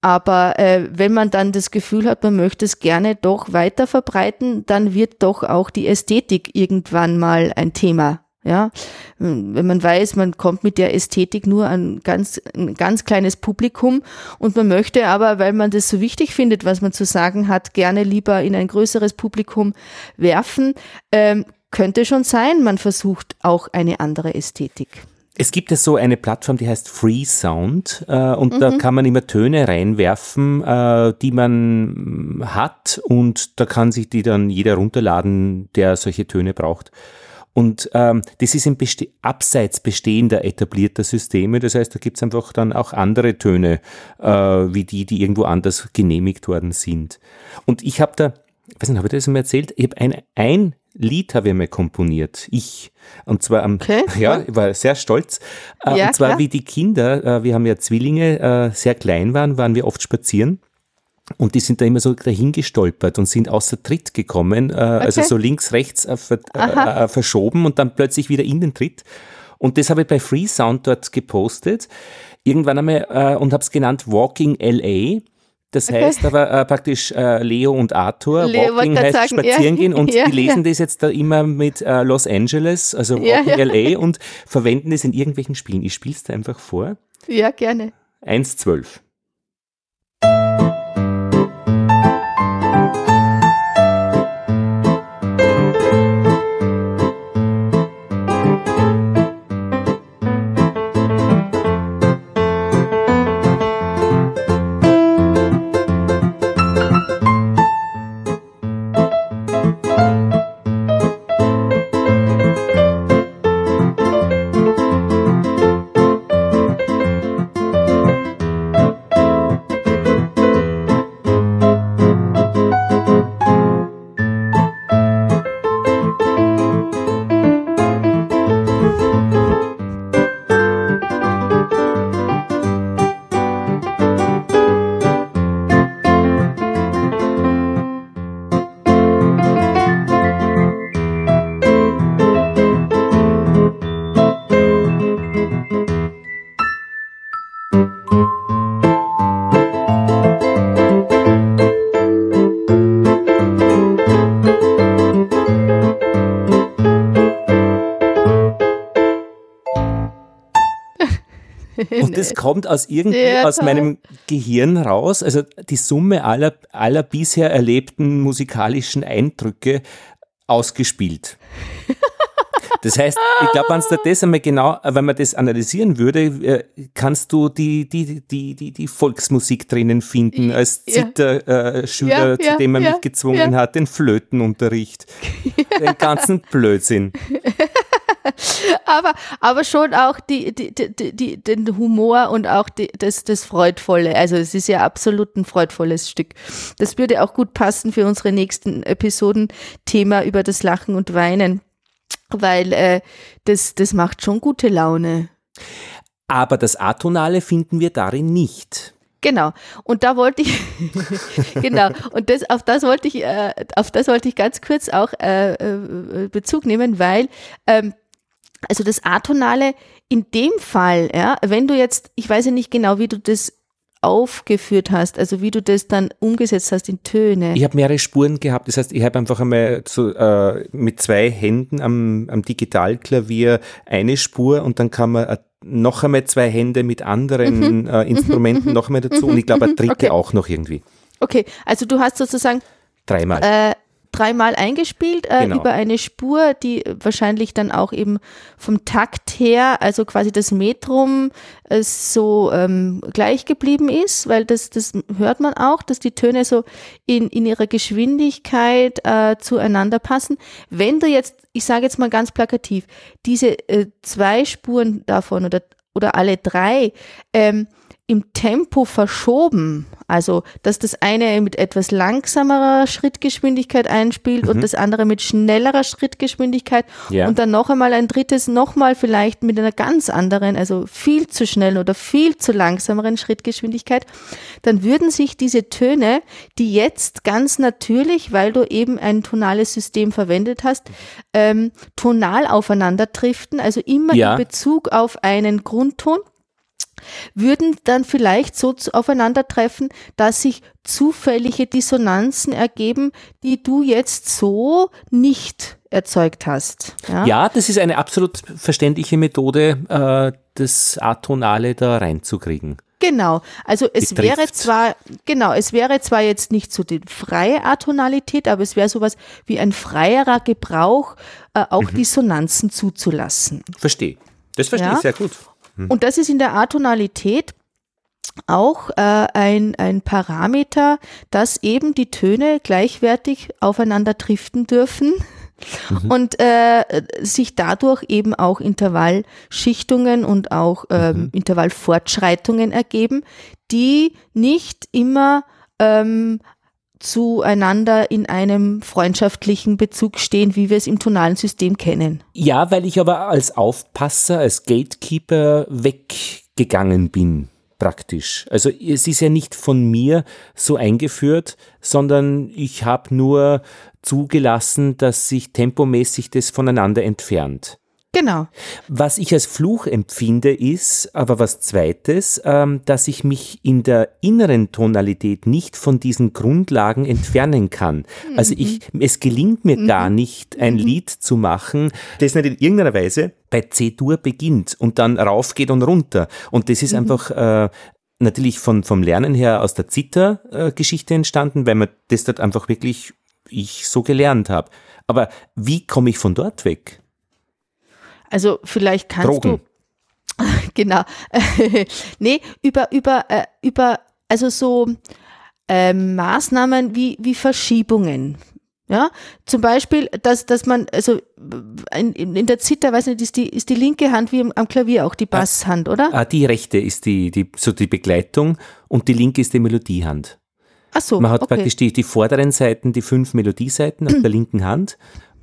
aber äh, wenn man dann das Gefühl hat, man möchte es gerne doch weiter verbreiten, dann wird doch auch die Ästhetik irgendwann mal ein Thema. Ja, wenn man weiß, man kommt mit der Ästhetik nur an ganz, ein ganz kleines Publikum und man möchte aber, weil man das so wichtig findet, was man zu sagen hat, gerne lieber in ein größeres Publikum werfen, ähm, könnte schon sein, man versucht auch eine andere Ästhetik. Es gibt ja so eine Plattform, die heißt Free Sound äh, und mhm. da kann man immer Töne reinwerfen, äh, die man hat und da kann sich die dann jeder runterladen, der solche Töne braucht. Und ähm, das ist im Beste abseits bestehender etablierter Systeme. Das heißt, da gibt's einfach dann auch andere Töne, äh, wie die, die irgendwo anders genehmigt worden sind. Und ich habe da, ich weiß nicht, habe ich das mal erzählt? Ich habe ein, ein Lied habe ich mir komponiert. Ich. Und zwar am, okay. ja, ich war sehr stolz. Äh, ja, und zwar klar. wie die Kinder, äh, wir haben ja Zwillinge, äh, sehr klein waren, waren wir oft spazieren. Und die sind da immer so dahin gestolpert und sind außer Tritt gekommen, okay. also so links, rechts verschoben und dann plötzlich wieder in den Tritt. Und das habe ich bei Free Sound dort gepostet, irgendwann einmal, und habe es genannt Walking LA. Das okay. heißt aber äh, praktisch äh, Leo und Arthur. Leo, Walking heißt sagen, spazieren ja, gehen und ja, die lesen ja. das jetzt da immer mit äh, Los Angeles, also Walking LA und verwenden es in irgendwelchen Spielen. Ich spiele es da einfach vor. Ja, gerne. 1,12. Das kommt aus irgendwie Ja, aus meinem Gehirn raus. Also die Summe aller, aller bisher erlebten musikalischen Eindrücke ausgespielt. Das heißt, ich glaube, wenn du das einmal genau, wenn man das analysieren würde, äh, kannst du die, die, die, die, die Volksmusik drinnen finden, als Ja. Zitterschüler, äh, Schüler, Ja, zu ja, dem man ja, mich gezwungen ja. hat, den Flötenunterricht, den ganzen Blödsinn. aber, aber schon auch die, die, die, die, den Humor und auch die, das, das Freudvolle. Also es ist ja absolut ein freudvolles Stück. Das würde auch gut passen für unsere nächsten Episoden Thema über das Lachen und Weinen, weil äh, das, das macht schon gute Laune. Aber das Atonale finden wir darin nicht. Genau. Und da wollte ich, genau. Und das, auf das wollte ich, äh, auf das wollte ich ganz kurz auch äh, äh, Bezug nehmen, weil, ähm, also das Atonale in dem Fall, ja, wenn du jetzt, ich weiß ja nicht genau, wie du das aufgeführt hast, also wie du das dann umgesetzt hast in Töne. Ich habe mehrere Spuren gehabt. Das heißt, ich habe einfach einmal so, äh, mit zwei Händen am, am Digitalklavier eine Spur und dann kann man äh, noch einmal zwei Hände mit anderen äh, Instrumenten noch einmal dazu und ich glaube eine dritte Okay. auch noch irgendwie. Okay, also du hast sozusagen Dreimal. äh, dreimal eingespielt äh, Genau. über eine Spur, die wahrscheinlich dann auch eben vom Takt her, also quasi das Metrum äh, so ähm, gleich geblieben ist, weil das, das hört man auch, dass die Töne so in, in ihrer Geschwindigkeit äh, zueinander passen. Wenn du jetzt, ich sage jetzt mal ganz plakativ, diese äh, zwei Spuren davon oder, oder alle drei ähm, im Tempo verschoben, also dass das eine mit etwas langsamerer Schrittgeschwindigkeit einspielt und das andere mit schnellerer Schrittgeschwindigkeit Ja. und dann noch einmal ein drittes nochmal vielleicht mit einer ganz anderen, also viel zu schnellen oder viel zu langsameren Schrittgeschwindigkeit, dann würden sich diese Töne, die jetzt ganz natürlich, weil du eben ein tonales System verwendet hast, ähm, tonal aufeinander driften, also immer Ja. in Bezug auf einen Grundton würden dann vielleicht so aufeinandertreffen, dass sich zufällige Dissonanzen ergeben, die du jetzt so nicht erzeugt hast. Ja, ja, das ist eine absolut verständliche Methode, äh, das Atonale da reinzukriegen. genau. Also es Betrifft. wäre zwar, genau, es wäre zwar jetzt nicht so die freie Atonalität, aber es wäre sowas wie ein freierer Gebrauch, äh, auch Dissonanzen zuzulassen. Verstehe. Das verstehe Ja. ich sehr gut. Und das ist in der Atonalität auch äh, ein, ein Parameter, dass eben die Töne gleichwertig aufeinander driften dürfen und äh, sich dadurch eben auch Intervallschichtungen und auch ähm, Intervallfortschreitungen ergeben, die nicht immer ähm, zueinander in einem freundschaftlichen Bezug stehen, wie wir es im tonalen System kennen. Ja, weil ich aber als Aufpasser, als Gatekeeper weggegangen bin, praktisch. Also es ist ja nicht von mir so eingeführt, sondern ich habe nur zugelassen, dass sich tempomäßig das voneinander entfernt. Genau. Was ich als Fluch empfinde, ist aber was Zweites, ähm, dass ich mich in der inneren Tonalität nicht von diesen Grundlagen entfernen kann. Also ich, es gelingt mir gar nicht, ein Lied zu machen, das nicht in irgendeiner Weise bei C-Dur beginnt und dann raufgeht und runter. Und das ist einfach äh, natürlich von, vom Lernen her aus der Zither-Geschichte entstanden, weil man das dort einfach wirklich ich so gelernt habe. Aber wie komme ich von dort weg? Also vielleicht kannst Drogen. du genau. nee, über über äh, über also so ähm, Maßnahmen wie wie Verschiebungen. Ja, zum Beispiel, dass, dass man, also in, in der Zither, weiß nicht, ist die, ist die linke Hand wie am, Klavier auch die Basshand, oder? Ah, die rechte ist die, die, so die Begleitung und die linke ist die Melodiehand. Ach so, Man hat okay. praktisch die, die vorderen Seiten, die fünf Melodieseiten auf der linken Hand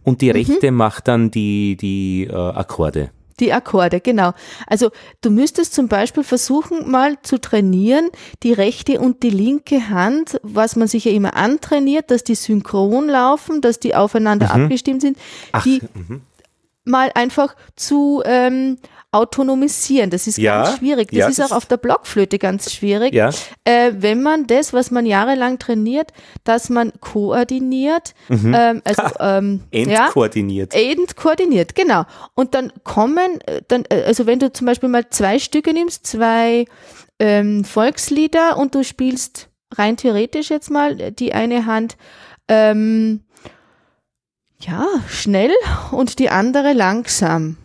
und Mhm. die rechte macht dann die, die äh, Akkorde. Die Akkorde, genau. Also du müsstest zum Beispiel versuchen, mal zu trainieren, die rechte und die linke Hand, was man sich ja immer antrainiert, dass die synchron laufen, dass die aufeinander abgestimmt sind, Mhm. Ach, die mal einfach zu ähm, autonomisieren. Das ist Ja, ganz schwierig. Das ja, ist das- auch auf der Blockflöte ganz schwierig. Ja. Äh, wenn man das, was man jahrelang trainiert, dass man koordiniert, Mhm. ähm, also ähm, ja, entkoordiniert. End koordiniert, genau. Und dann kommen, äh, dann, äh, also wenn du zum Beispiel mal zwei Stücke nimmst, zwei ähm, Volkslieder und du spielst rein theoretisch jetzt mal die eine Hand ähm, ja schnell und die andere langsam.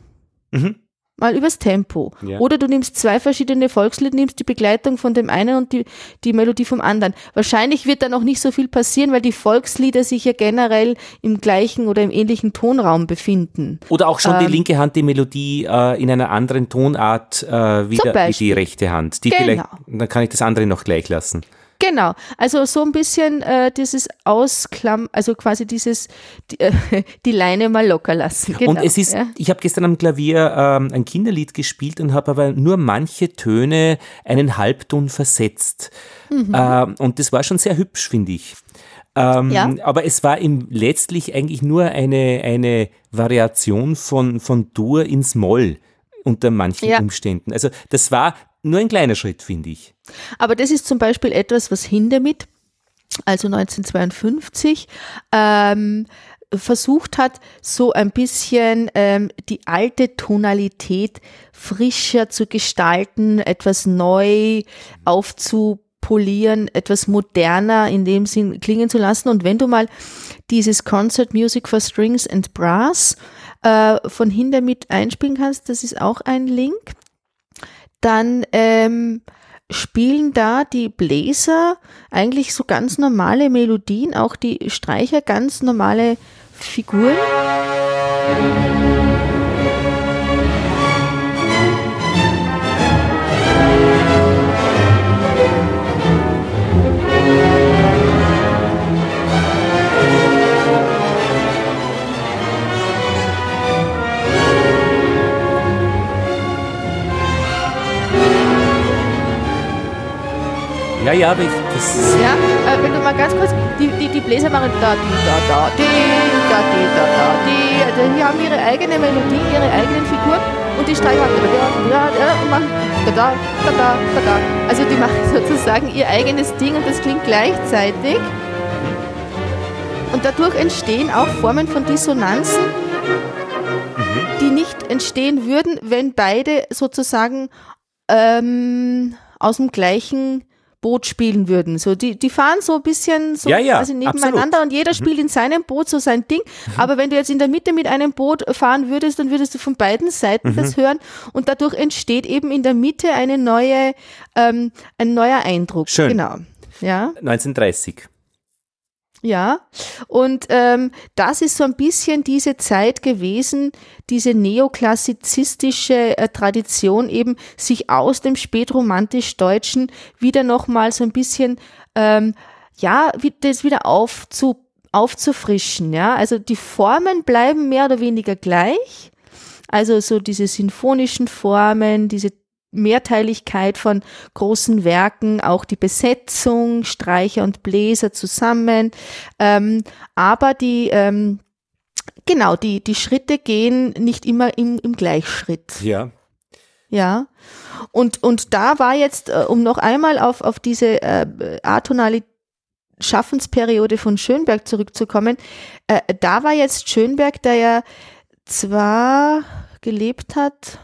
Mhm. Mal übers Tempo. Ja. Oder du nimmst zwei verschiedene Volkslieder, nimmst die Begleitung von dem einen und die, die Melodie vom anderen. Wahrscheinlich wird da noch nicht so viel passieren, weil die Volkslieder sich ja generell im gleichen oder im ähnlichen Tonraum befinden. Oder auch schon die Ähm, linke Hand die Melodie äh, in einer anderen Tonart äh, wieder wie die rechte Hand. Die Genau. vielleicht, dann kann ich das andere noch gleich lassen. Genau, also so ein bisschen äh, dieses Ausklamm, also quasi dieses die, äh, die Leine mal locker lassen. Genau, und es ist, ja. ich habe gestern am Klavier ähm, ein Kinderlied gespielt und habe aber nur manche Töne einen Halbton versetzt. Mhm. Ähm, und das war schon sehr hübsch, finde ich. Ähm, Ja. Aber es war im, letztlich eigentlich nur eine, eine Variation von, von Dur ins Moll unter manchen Ja. Umständen. Also das war nur ein kleiner Schritt, finde ich. Aber das ist zum Beispiel etwas, was Hindemith, also 1952, ähm, versucht hat, so ein bisschen ähm, die alte Tonalität frischer zu gestalten, etwas neu aufzupolieren, etwas moderner in dem Sinn klingen zu lassen. Und wenn du mal dieses Concert Music for Strings and Brass äh, von Hindemith einspielen kannst, das ist auch ein Link, dann ähm, spielen da die Bläser eigentlich so ganz normale Melodien, auch die Streicher ganz normale Figuren. Ja, ja, aber ich, das, Ja, äh, wenn du mal ganz kurz, die, die, die Bläser machen da, die, da, da, die, da, die, da, da, die. Also die haben ihre eigene Melodie, ihre eigenen Figuren und die Streicher machen da, da, da, machen da, da, da, da, da, da. Also die machen sozusagen ihr eigenes Ding und das klingt gleichzeitig. Und dadurch entstehen auch Formen von Dissonanzen, die nicht entstehen würden, wenn beide sozusagen ähm, aus dem gleichen Boot spielen würden. So, die, die fahren so ein bisschen so Ja, ja, quasi nebeneinander und jeder spielt in seinem Boot so sein Ding. Aber wenn du jetzt in der Mitte mit einem Boot fahren würdest, dann würdest du von beiden Seiten das hören und dadurch entsteht eben in der Mitte eine neue, ähm, ein neuer Eindruck. Schön. Genau. Ja. 1930. Ja, und ähm, das ist so ein bisschen diese Zeit gewesen, diese neoklassizistische äh, Tradition eben, sich aus dem spätromantisch-deutschen wieder nochmal so ein bisschen, ähm, ja, das wieder aufzu, aufzufrischen, ja. Also die Formen bleiben mehr oder weniger gleich. Also so diese sinfonischen Formen, diese Mehrteiligkeit von großen Werken, auch die Besetzung, Streicher und Bläser zusammen. Ähm, aber die, ähm, genau, die, die Schritte gehen nicht immer im, im Gleichschritt. Ja. Ja. Und, und da war jetzt, äh, um noch einmal auf, auf diese äh, atonale Schaffensperiode von Schönberg zurückzukommen, äh, da war jetzt Schönberg, der ja zwar gelebt hat,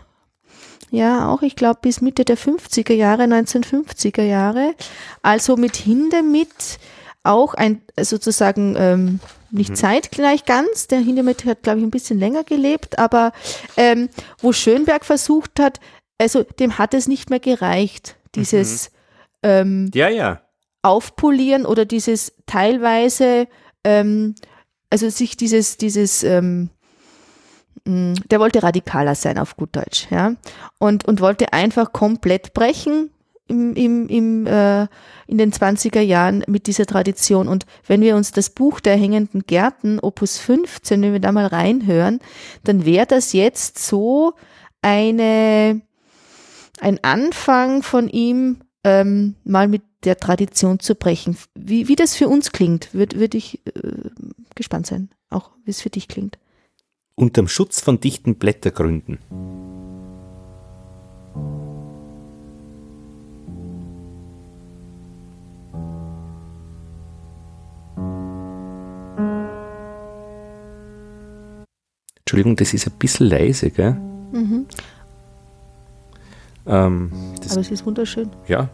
ja, auch ich glaube bis Mitte der 50er Jahre, 1950er Jahre, also mit Hindemith auch ein sozusagen ähm, nicht mhm. zeitgleich ganz, der Hindemith hat glaube ich ein bisschen länger gelebt, aber ähm, wo Schönberg versucht hat, also dem hat es nicht mehr gereicht, dieses mhm. ähm, ja, ja. Aufpolieren oder dieses teilweise, ähm, also sich dieses, dieses, ähm, der wollte radikaler sein auf gut Deutsch, ja, und, und wollte einfach komplett brechen im, im, im, äh, in den 20er Jahren mit dieser Tradition. Und wenn wir uns das Buch der hängenden Gärten, Opus 15, wenn wir da mal reinhören, dann wäre das jetzt so eine, ein Anfang von ihm, ähm, mal mit der Tradition zu brechen. Wie, wie das für uns klingt, würde würd ich äh, gespannt sein, auch wie es für dich klingt. Unterm Schutz von dichten Blättergründen. Entschuldigung, das ist ein bisschen leise, gell? Mhm. Ähm, Aber es ist wunderschön. Ja.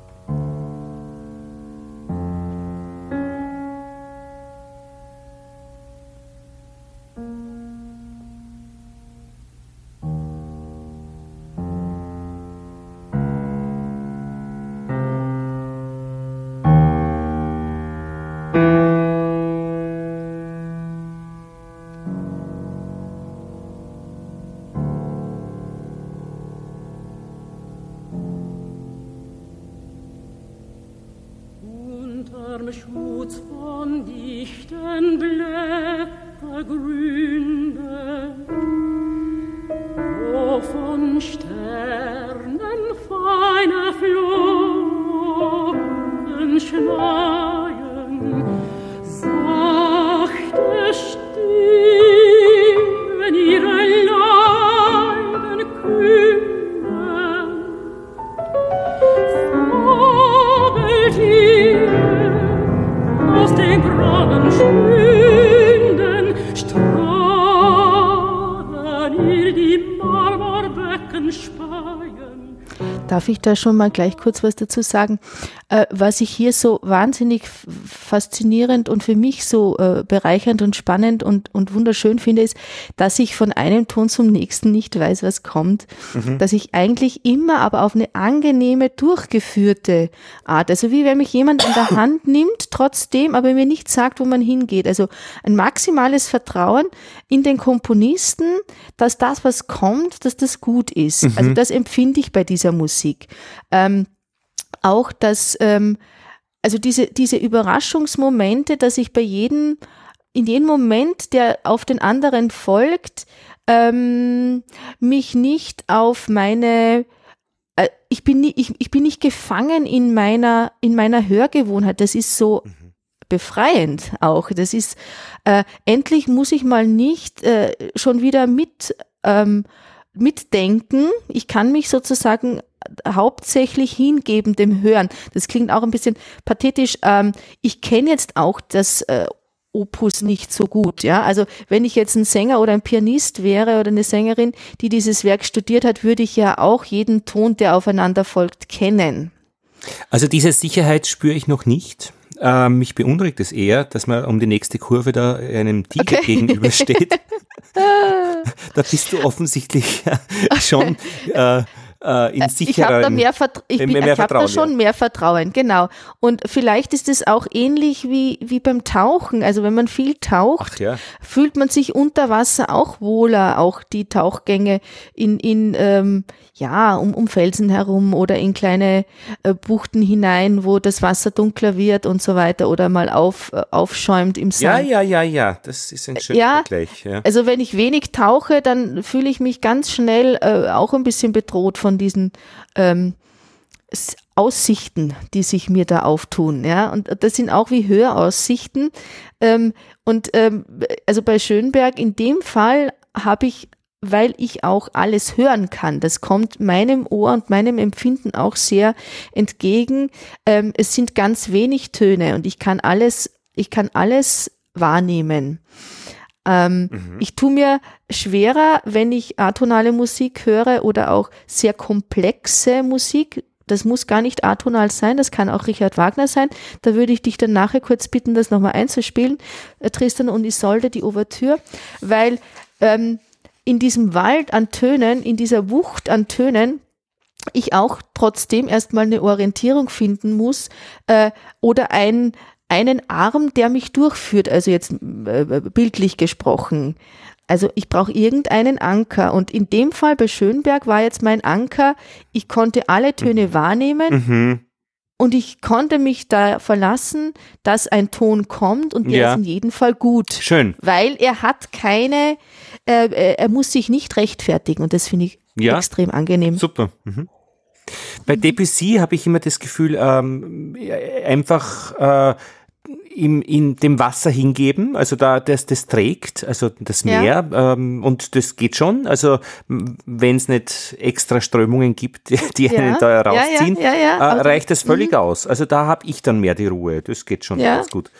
Da schon mal gleich kurz was dazu sagen? Äh, was ich hier so wahnsinnig faszinierend und für mich so äh, bereichernd und spannend und, und wunderschön finde, ist, dass ich von einem Ton zum nächsten nicht weiß, was kommt. Mhm. Dass ich eigentlich immer aber auf eine angenehme, durchgeführte Art, also wie wenn mich jemand in der Hand nimmt, trotzdem, aber mir nicht sagt, wo man hingeht. Also ein maximales Vertrauen in den Komponisten, dass das, was kommt, dass das gut ist. Mhm. Also das empfinde ich bei dieser Musik. Musik. Ähm, auch dass, ähm, also diese, diese Überraschungsmomente, dass ich bei jedem, in jedem Moment, der auf den anderen folgt, ähm, mich nicht auf meine, äh, ich, bin nie, ich, ich bin nicht gefangen in meiner, in meiner Hörgewohnheit. Das ist so mhm. befreiend auch. Das ist, äh, endlich muss ich mal nicht äh, schon wieder mit, ähm, mitdenken. Ich kann mich sozusagen hauptsächlich hingeben dem Hören. Das klingt auch ein bisschen pathetisch. Ähm, ich kenne jetzt auch das äh, Opus nicht so gut. Ja, also wenn ich jetzt ein Sänger oder ein Pianist wäre oder eine Sängerin, die dieses Werk studiert hat, würde ich ja auch jeden Ton, der aufeinander folgt, kennen. Also diese Sicherheit spüre ich noch nicht. Ähm, mich beunruhigt es eher, dass man um die nächste Kurve da einem Tiger okay. gegenübersteht. da bist du offensichtlich schon äh, äh, in sicheren... Ich habe da, mehr, Vert ich bin, mehr ich hab da schon ja. mehr Vertrauen, genau. Und vielleicht ist es auch ähnlich wie, wie beim Tauchen. Also wenn man viel taucht, ja. fühlt man sich unter Wasser auch wohler, auch die Tauchgänge in, in ähm, ja, um, um Felsen herum oder in kleine äh, Buchten hinein, wo das Wasser dunkler wird und so weiter oder mal auf, äh, aufschäumt im Sand. Ja, ja, ja, ja, das ist ein schöner ja, Vergleich. Ja. Also wenn ich wenig tauche, dann fühle ich mich ganz schnell äh, auch ein bisschen bedroht von diesen ähm, Aussichten, die sich mir da auftun. Ja, und das sind auch wie Höraussichten. Ähm, und ähm, also bei Schönberg in dem Fall habe ich, weil ich auch alles hören kann, das kommt meinem Ohr und meinem Empfinden auch sehr entgegen. Ähm, es sind ganz wenig Töne und ich kann alles, ich kann alles wahrnehmen. Ähm, mhm. Ich tue mir schwerer, wenn ich atonale Musik höre oder auch sehr komplexe Musik. Das muss gar nicht atonal sein, das kann auch Richard Wagner sein. Da würde ich dich dann nachher kurz bitten, das nochmal einzuspielen, äh, Tristan und Isolde, die Ouvertüre, weil ähm, in diesem Wald an Tönen, in dieser Wucht an Tönen, ich auch trotzdem erstmal eine Orientierung finden muss äh, oder ein, einen Arm, der mich durchführt, also jetzt äh, bildlich gesprochen. Also ich brauche irgendeinen Anker. Und in dem Fall bei Schönberg war jetzt mein Anker, ich konnte alle Töne mhm. wahrnehmen mhm. und ich konnte mich da verlassen, dass ein Ton kommt und der ja. ist in jedem Fall gut. Schön. Weil er hat keine, äh, äh er muss sich nicht rechtfertigen und das finde ich ja. extrem angenehm. Super. Mhm. Bei Debussy habe ich immer das Gefühl, ähm, einfach äh, im, in dem Wasser hingeben, also da das, das trägt, also das Meer ja. ähm, und das geht schon. Also wenn es nicht extra Strömungen gibt, die ja. einen da rausziehen, ja, äh, reicht das völlig mhm. aus. Also da habe ich dann mehr die Ruhe. Das geht schon ganz gut.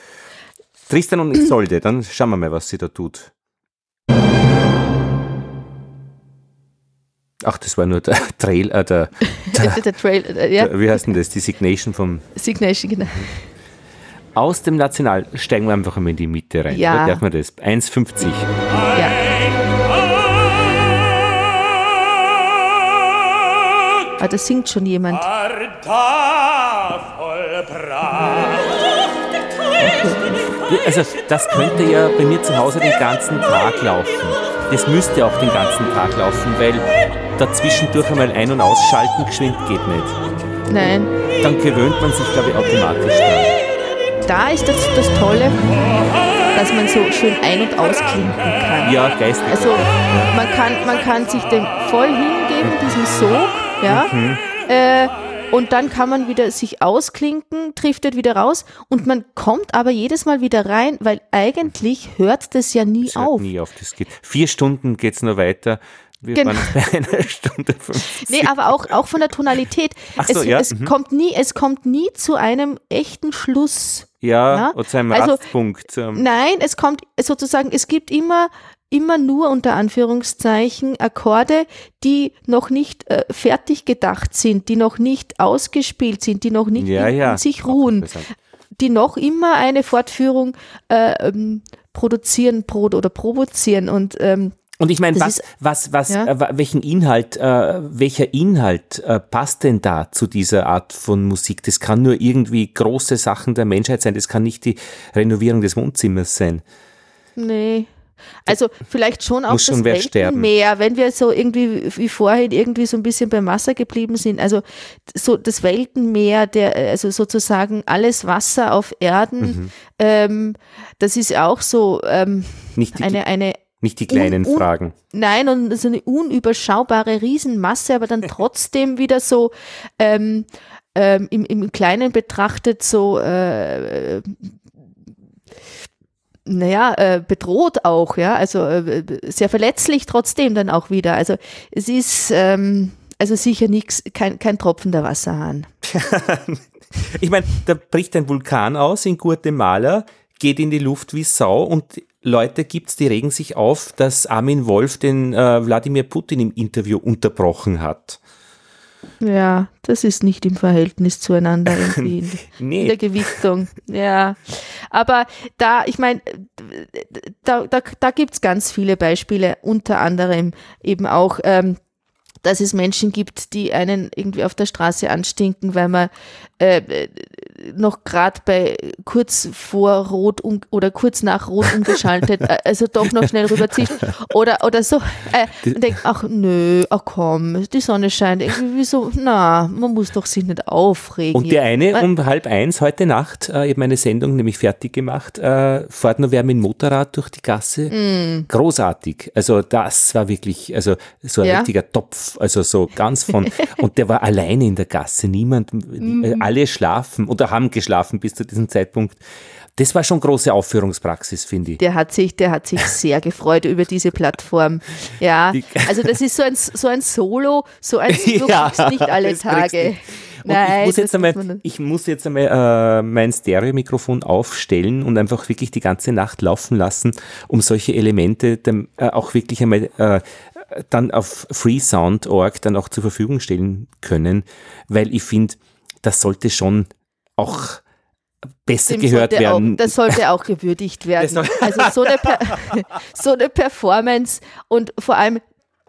Tristan und Isolde, dann schauen wir mal, was sie da tut. Ach, das war nur der Trail, äh, der, der, der Trail, äh, ja. Der, wie heißt denn das? Die Signation vom. Signation, genau aus dem National steigen wir einfach mal in die Mitte rein. Ja. Oder darf man das? 1,50. Ja. Ah, da singt schon jemand. Also das könnte ja bei mir zu Hause den ganzen Tag laufen. Das müsste auch den ganzen Tag laufen, weil dazwischendurch einmal ein- und ausschalten geschwind geht nicht. Nein. Dann gewöhnt man sich, glaube ich, automatisch dran da ist das, das Tolle, dass man so schön ein- und ausklinken kann. Ja, geistig. Also man kann, man kann sich dem voll hingeben, diesem Sog, ja. Mhm. Äh, und dann kann man wieder sich ausklinken, driftet wieder raus und man kommt aber jedes Mal wieder rein, weil eigentlich hört das ja nie das auf. nie auf. Das geht. Vier Stunden geht es nur weiter. Wir genau. waren bei einer Stunde 50. Nee, aber auch, auch von der Tonalität. Ach so, es, ja. es, mhm. kommt nie, es kommt nie zu einem echten Schluss. Ja, ja? oder zu einem also, Rastpunkt. Nein, es kommt sozusagen, es gibt immer immer nur unter Anführungszeichen Akkorde, die noch nicht äh, fertig gedacht sind, die noch nicht ausgespielt sind, die noch nicht ja, in, ja. sich ruhen, die noch immer eine Fortführung äh, ähm, produzieren pro oder provozieren und ähm, und ich meine, was, was, was, ja? äh, welchen Inhalt, äh, welcher Inhalt äh, passt denn da zu dieser Art von Musik? Das kann nur irgendwie große Sachen der Menschheit sein. Das kann nicht die Renovierung des Wohnzimmers sein. Nee. Also vielleicht schon auch Muss das Weltenmeer, wenn wir so irgendwie wie vorhin irgendwie so ein bisschen beim Wasser geblieben sind. Also so das Weltenmeer, der also sozusagen alles Wasser auf Erden, mhm. ähm, das ist auch so ähm, eine eine nicht die kleinen un, un, Fragen. Nein, und so eine unüberschaubare Riesenmasse, aber dann trotzdem wieder so ähm, ähm, im, im Kleinen betrachtet so äh, naja, äh, bedroht auch, ja, also äh, sehr verletzlich trotzdem dann auch wieder. Also es ist ähm, also sicher nichts, kein, kein Tropfen der Wasserhahn. ich meine, da bricht ein Vulkan aus in Guatemala, geht in die Luft wie Sau und Leute gibt es, die regen sich auf, dass Armin Wolf den äh, Wladimir Putin im Interview unterbrochen hat. Ja, das ist nicht im Verhältnis zueinander irgendwie in, nee. in der Gewichtung. Ja, aber da, ich meine, da, da, da gibt es ganz viele Beispiele, unter anderem eben auch, ähm, dass es Menschen gibt, die einen irgendwie auf der Straße anstinken, weil man äh, noch gerade bei kurz vor Rot um, oder kurz nach Rot umgeschaltet, äh, also doch noch schnell rüberzieht oder, oder so äh, und denkt, ach nö, ach komm, die Sonne scheint, irgendwie so, na, man muss doch sich nicht aufregen. Und der eine um halb eins heute Nacht, äh, ich habe meine Sendung nämlich fertig gemacht, äh, fährt nur wer mit dem Motorrad durch die Gasse. Mm. Großartig. Also das war wirklich, also so ein ja? richtiger Topf, also so ganz von, und der war alleine in der Gasse, niemand, mm. alle schlafen oder haben geschlafen bis zu diesem Zeitpunkt. Das war schon große Aufführungspraxis, finde ich. Der hat sich, der hat sich sehr gefreut über diese Plattform. Ja, also das ist so ein, so ein Solo, so ein du ja, nicht alle Tage. Nein, ich muss jetzt einmal, ich muss jetzt einmal äh, mein Stereo-Mikrofon aufstellen und einfach wirklich die ganze Nacht laufen lassen, um solche Elemente dann, äh, auch wirklich einmal äh, dann auf freesound.org dann auch zur Verfügung stellen können, weil ich finde, das sollte schon auch besser Dem gehört werden. Auch, das sollte auch gewürdigt werden. Also so eine, so eine Performance und vor allem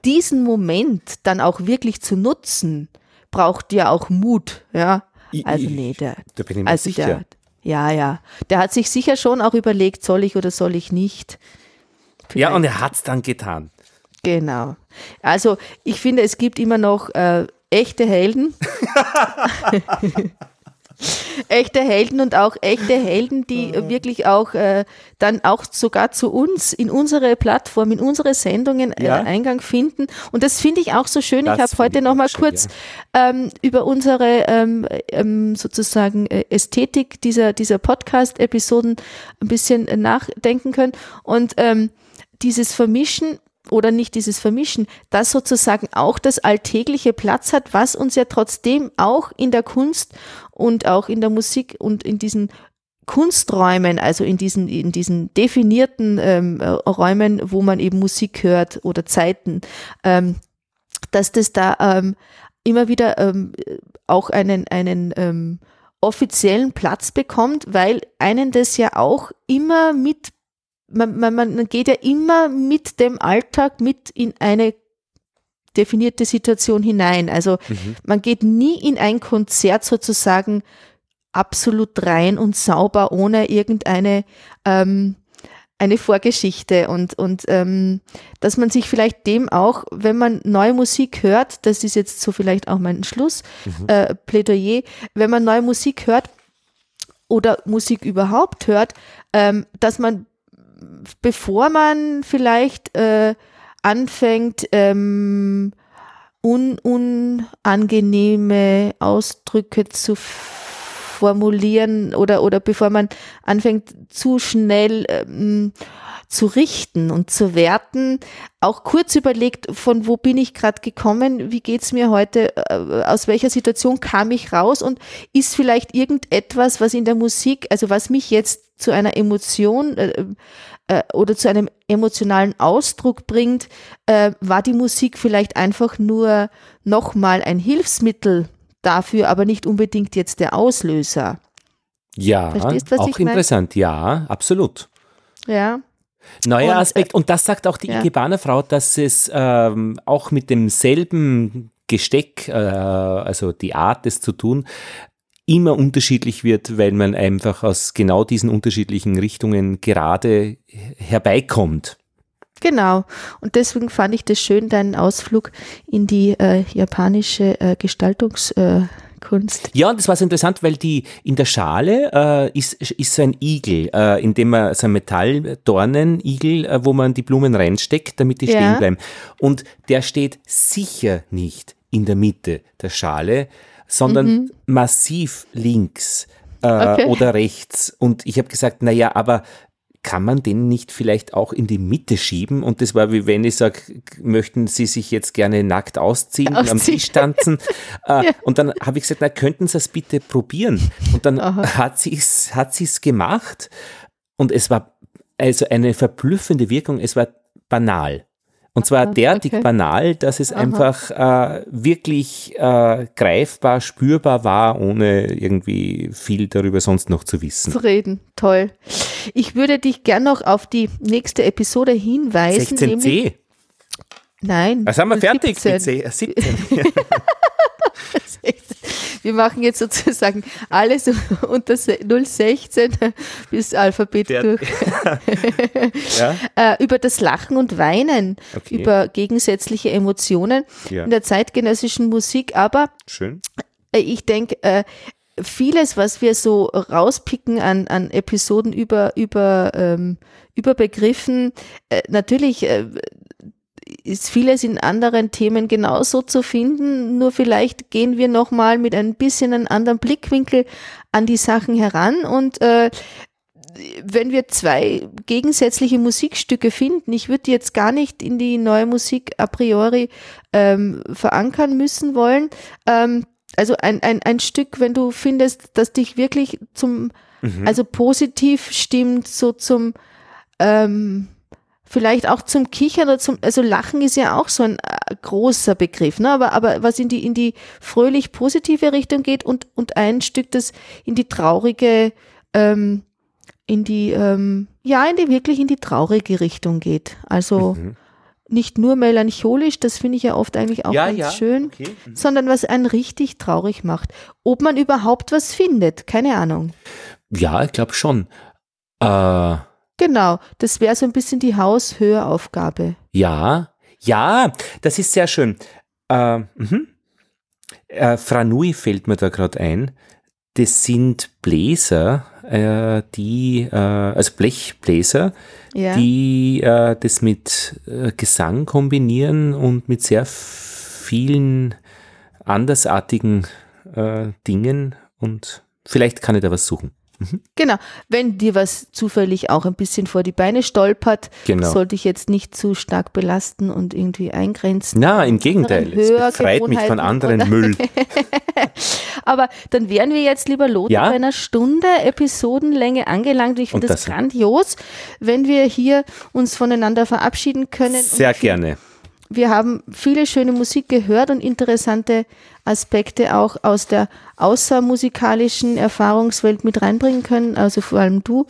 diesen Moment dann auch wirklich zu nutzen, braucht ja auch Mut, ja. Also nee, der, da bin ich mir also sicher. Der, ja, ja. Der hat sich sicher schon auch überlegt, soll ich oder soll ich nicht. Vielleicht. Ja, und er hat es dann getan. Genau. Also ich finde, es gibt immer noch äh, echte Helden. echte Helden und auch echte Helden, die mhm. wirklich auch äh, dann auch sogar zu uns in unsere Plattform, in unsere Sendungen äh, ja. Eingang finden. Und das finde ich auch so schön. Das ich habe heute noch mal schön, kurz ja. ähm, über unsere ähm, ähm, sozusagen äh, Ästhetik dieser, dieser Podcast-Episoden ein bisschen nachdenken können. Und ähm, dieses Vermischen oder nicht dieses Vermischen, das sozusagen auch das alltägliche Platz hat, was uns ja trotzdem auch in der Kunst und auch in der Musik und in diesen Kunsträumen, also in diesen, in diesen definierten ähm, Räumen, wo man eben Musik hört oder Zeiten, ähm, dass das da ähm, immer wieder ähm, auch einen, einen ähm, offiziellen Platz bekommt, weil einen das ja auch immer mit man, man, man geht ja immer mit dem Alltag mit in eine definierte Situation hinein. Also mhm. man geht nie in ein Konzert sozusagen absolut rein und sauber, ohne irgendeine ähm, eine Vorgeschichte und, und ähm, dass man sich vielleicht dem auch, wenn man neue Musik hört, das ist jetzt so vielleicht auch mein Schluss, mhm. äh, Plädoyer, wenn man neue Musik hört oder Musik überhaupt hört, ähm, dass man bevor man vielleicht äh, anfängt, ähm, un unangenehme Ausdrücke zu formulieren oder, oder bevor man anfängt, zu schnell ähm, zu richten und zu werten, auch kurz überlegt, von wo bin ich gerade gekommen, wie geht's mir heute, äh, aus welcher Situation kam ich raus und ist vielleicht irgendetwas, was in der Musik, also was mich jetzt zu einer Emotion äh, äh, oder zu einem emotionalen Ausdruck bringt, äh, war die Musik vielleicht einfach nur nochmal ein Hilfsmittel dafür, aber nicht unbedingt jetzt der Auslöser. Ja, Verstehst, auch interessant, ja, absolut. Ja. Neuer und, Aspekt, und das sagt auch die ja. Ikebana-Frau, dass es ähm, auch mit demselben Gesteck, äh, also die Art, es zu tun, immer unterschiedlich wird, weil man einfach aus genau diesen unterschiedlichen Richtungen gerade herbeikommt. Genau. Und deswegen fand ich das schön, deinen Ausflug in die äh, japanische äh, Gestaltungskunst. Ja, und das war so interessant, weil die in der Schale äh, ist, ist so ein Igel, äh, in dem man so ein Metalldornenigel, äh, wo man die Blumen reinsteckt, damit die ja. stehen bleiben. Und der steht sicher nicht in der Mitte der Schale, sondern mhm. massiv links äh, okay. oder rechts. Und ich habe gesagt, naja, aber kann man den nicht vielleicht auch in die Mitte schieben? Und das war wie wenn ich sage, möchten Sie sich jetzt gerne nackt ausziehen, ausziehen. am Tisch tanzen? äh, ja. Und dann habe ich gesagt, na, könnten Sie es bitte probieren? Und dann Aha. hat sie es hat sie's gemacht und es war also eine verblüffende Wirkung, es war banal. Und zwar derartig okay. banal, dass es Aha. einfach äh, wirklich äh, greifbar, spürbar war, ohne irgendwie viel darüber sonst noch zu wissen. Zu reden, toll. Ich würde dich gern noch auf die nächste Episode hinweisen. 16c? Nein. Was haben wir fertig 17. mit C? 17. wir machen jetzt sozusagen alles unter 016 bis Alphabet Der, durch. ja? äh, über das Lachen und Weinen, okay. über gegensätzliche Emotionen ja. in der zeitgenössischen Musik. Aber Schön. Äh, ich denke, äh, vieles, was wir so rauspicken an, an Episoden über, über, ähm, über Begriffen, äh, natürlich äh, ist vieles in anderen Themen genauso zu finden, nur vielleicht gehen wir nochmal mit ein bisschen einem anderen Blickwinkel an die Sachen heran und äh, wenn wir zwei gegensätzliche Musikstücke finden, ich würde jetzt gar nicht in die neue Musik a priori ähm, verankern müssen wollen. Ähm, also ein, ein, ein Stück, wenn du findest, dass dich wirklich zum, mhm. also positiv stimmt, so zum ähm, vielleicht auch zum Kichern oder zum, also Lachen ist ja auch so ein äh, großer Begriff, ne? aber, aber was in die, in die fröhlich positive Richtung geht und, und ein Stück, das in die traurige, ähm, in die, ähm, ja, in die wirklich in die traurige Richtung geht. Also mhm. nicht nur melancholisch, das finde ich ja oft eigentlich auch ja, ganz ja. schön, okay. mhm. sondern was einen richtig traurig macht. Ob man überhaupt was findet, keine Ahnung. Ja, ich glaube schon. Äh Genau, das wäre so ein bisschen die Haushöraufgabe. Ja, ja, das ist sehr schön. Äh, mhm. äh, Franui fällt mir da gerade ein. Das sind Bläser, äh, die, äh, also Blechbläser, ja. die äh, das mit äh, Gesang kombinieren und mit sehr vielen andersartigen Dingen und vielleicht kann ich da was suchen. Mhm. Genau. Wenn dir was zufällig auch ein bisschen vor die Beine stolpert, genau. sollte ich jetzt nicht zu stark belasten und irgendwie eingrenzen. Na, im Gegenteil. Es befreit mich von anderen Müll. Aber dann wären wir jetzt lieber Lothar ja? bei einer Stunde Episodenlänge angelangt. Ich finde das, das grandios, wenn wir hier uns voneinander verabschieden können. Sehr gerne. Wir haben viele schöne Musik gehört und interessante Aspekte auch aus der außermusikalischen Erfahrungswelt mit reinbringen können, also vor allem du.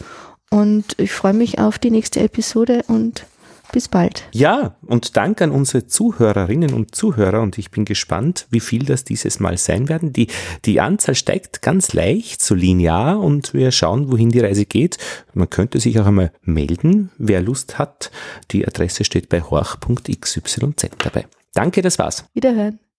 Und ich freue mich auf die nächste Episode und bis bald. Ja, und Dank an unsere Zuhörerinnen und Zuhörer und ich bin gespannt, wie viel das dieses Mal sein werden. Die, die Anzahl steigt ganz leicht, so linear und wir schauen, wohin die Reise geht. Man könnte sich auch einmal melden, wer Lust hat. Die Adresse steht bei horch.xyz dabei. Danke, das war's. Wiederhören.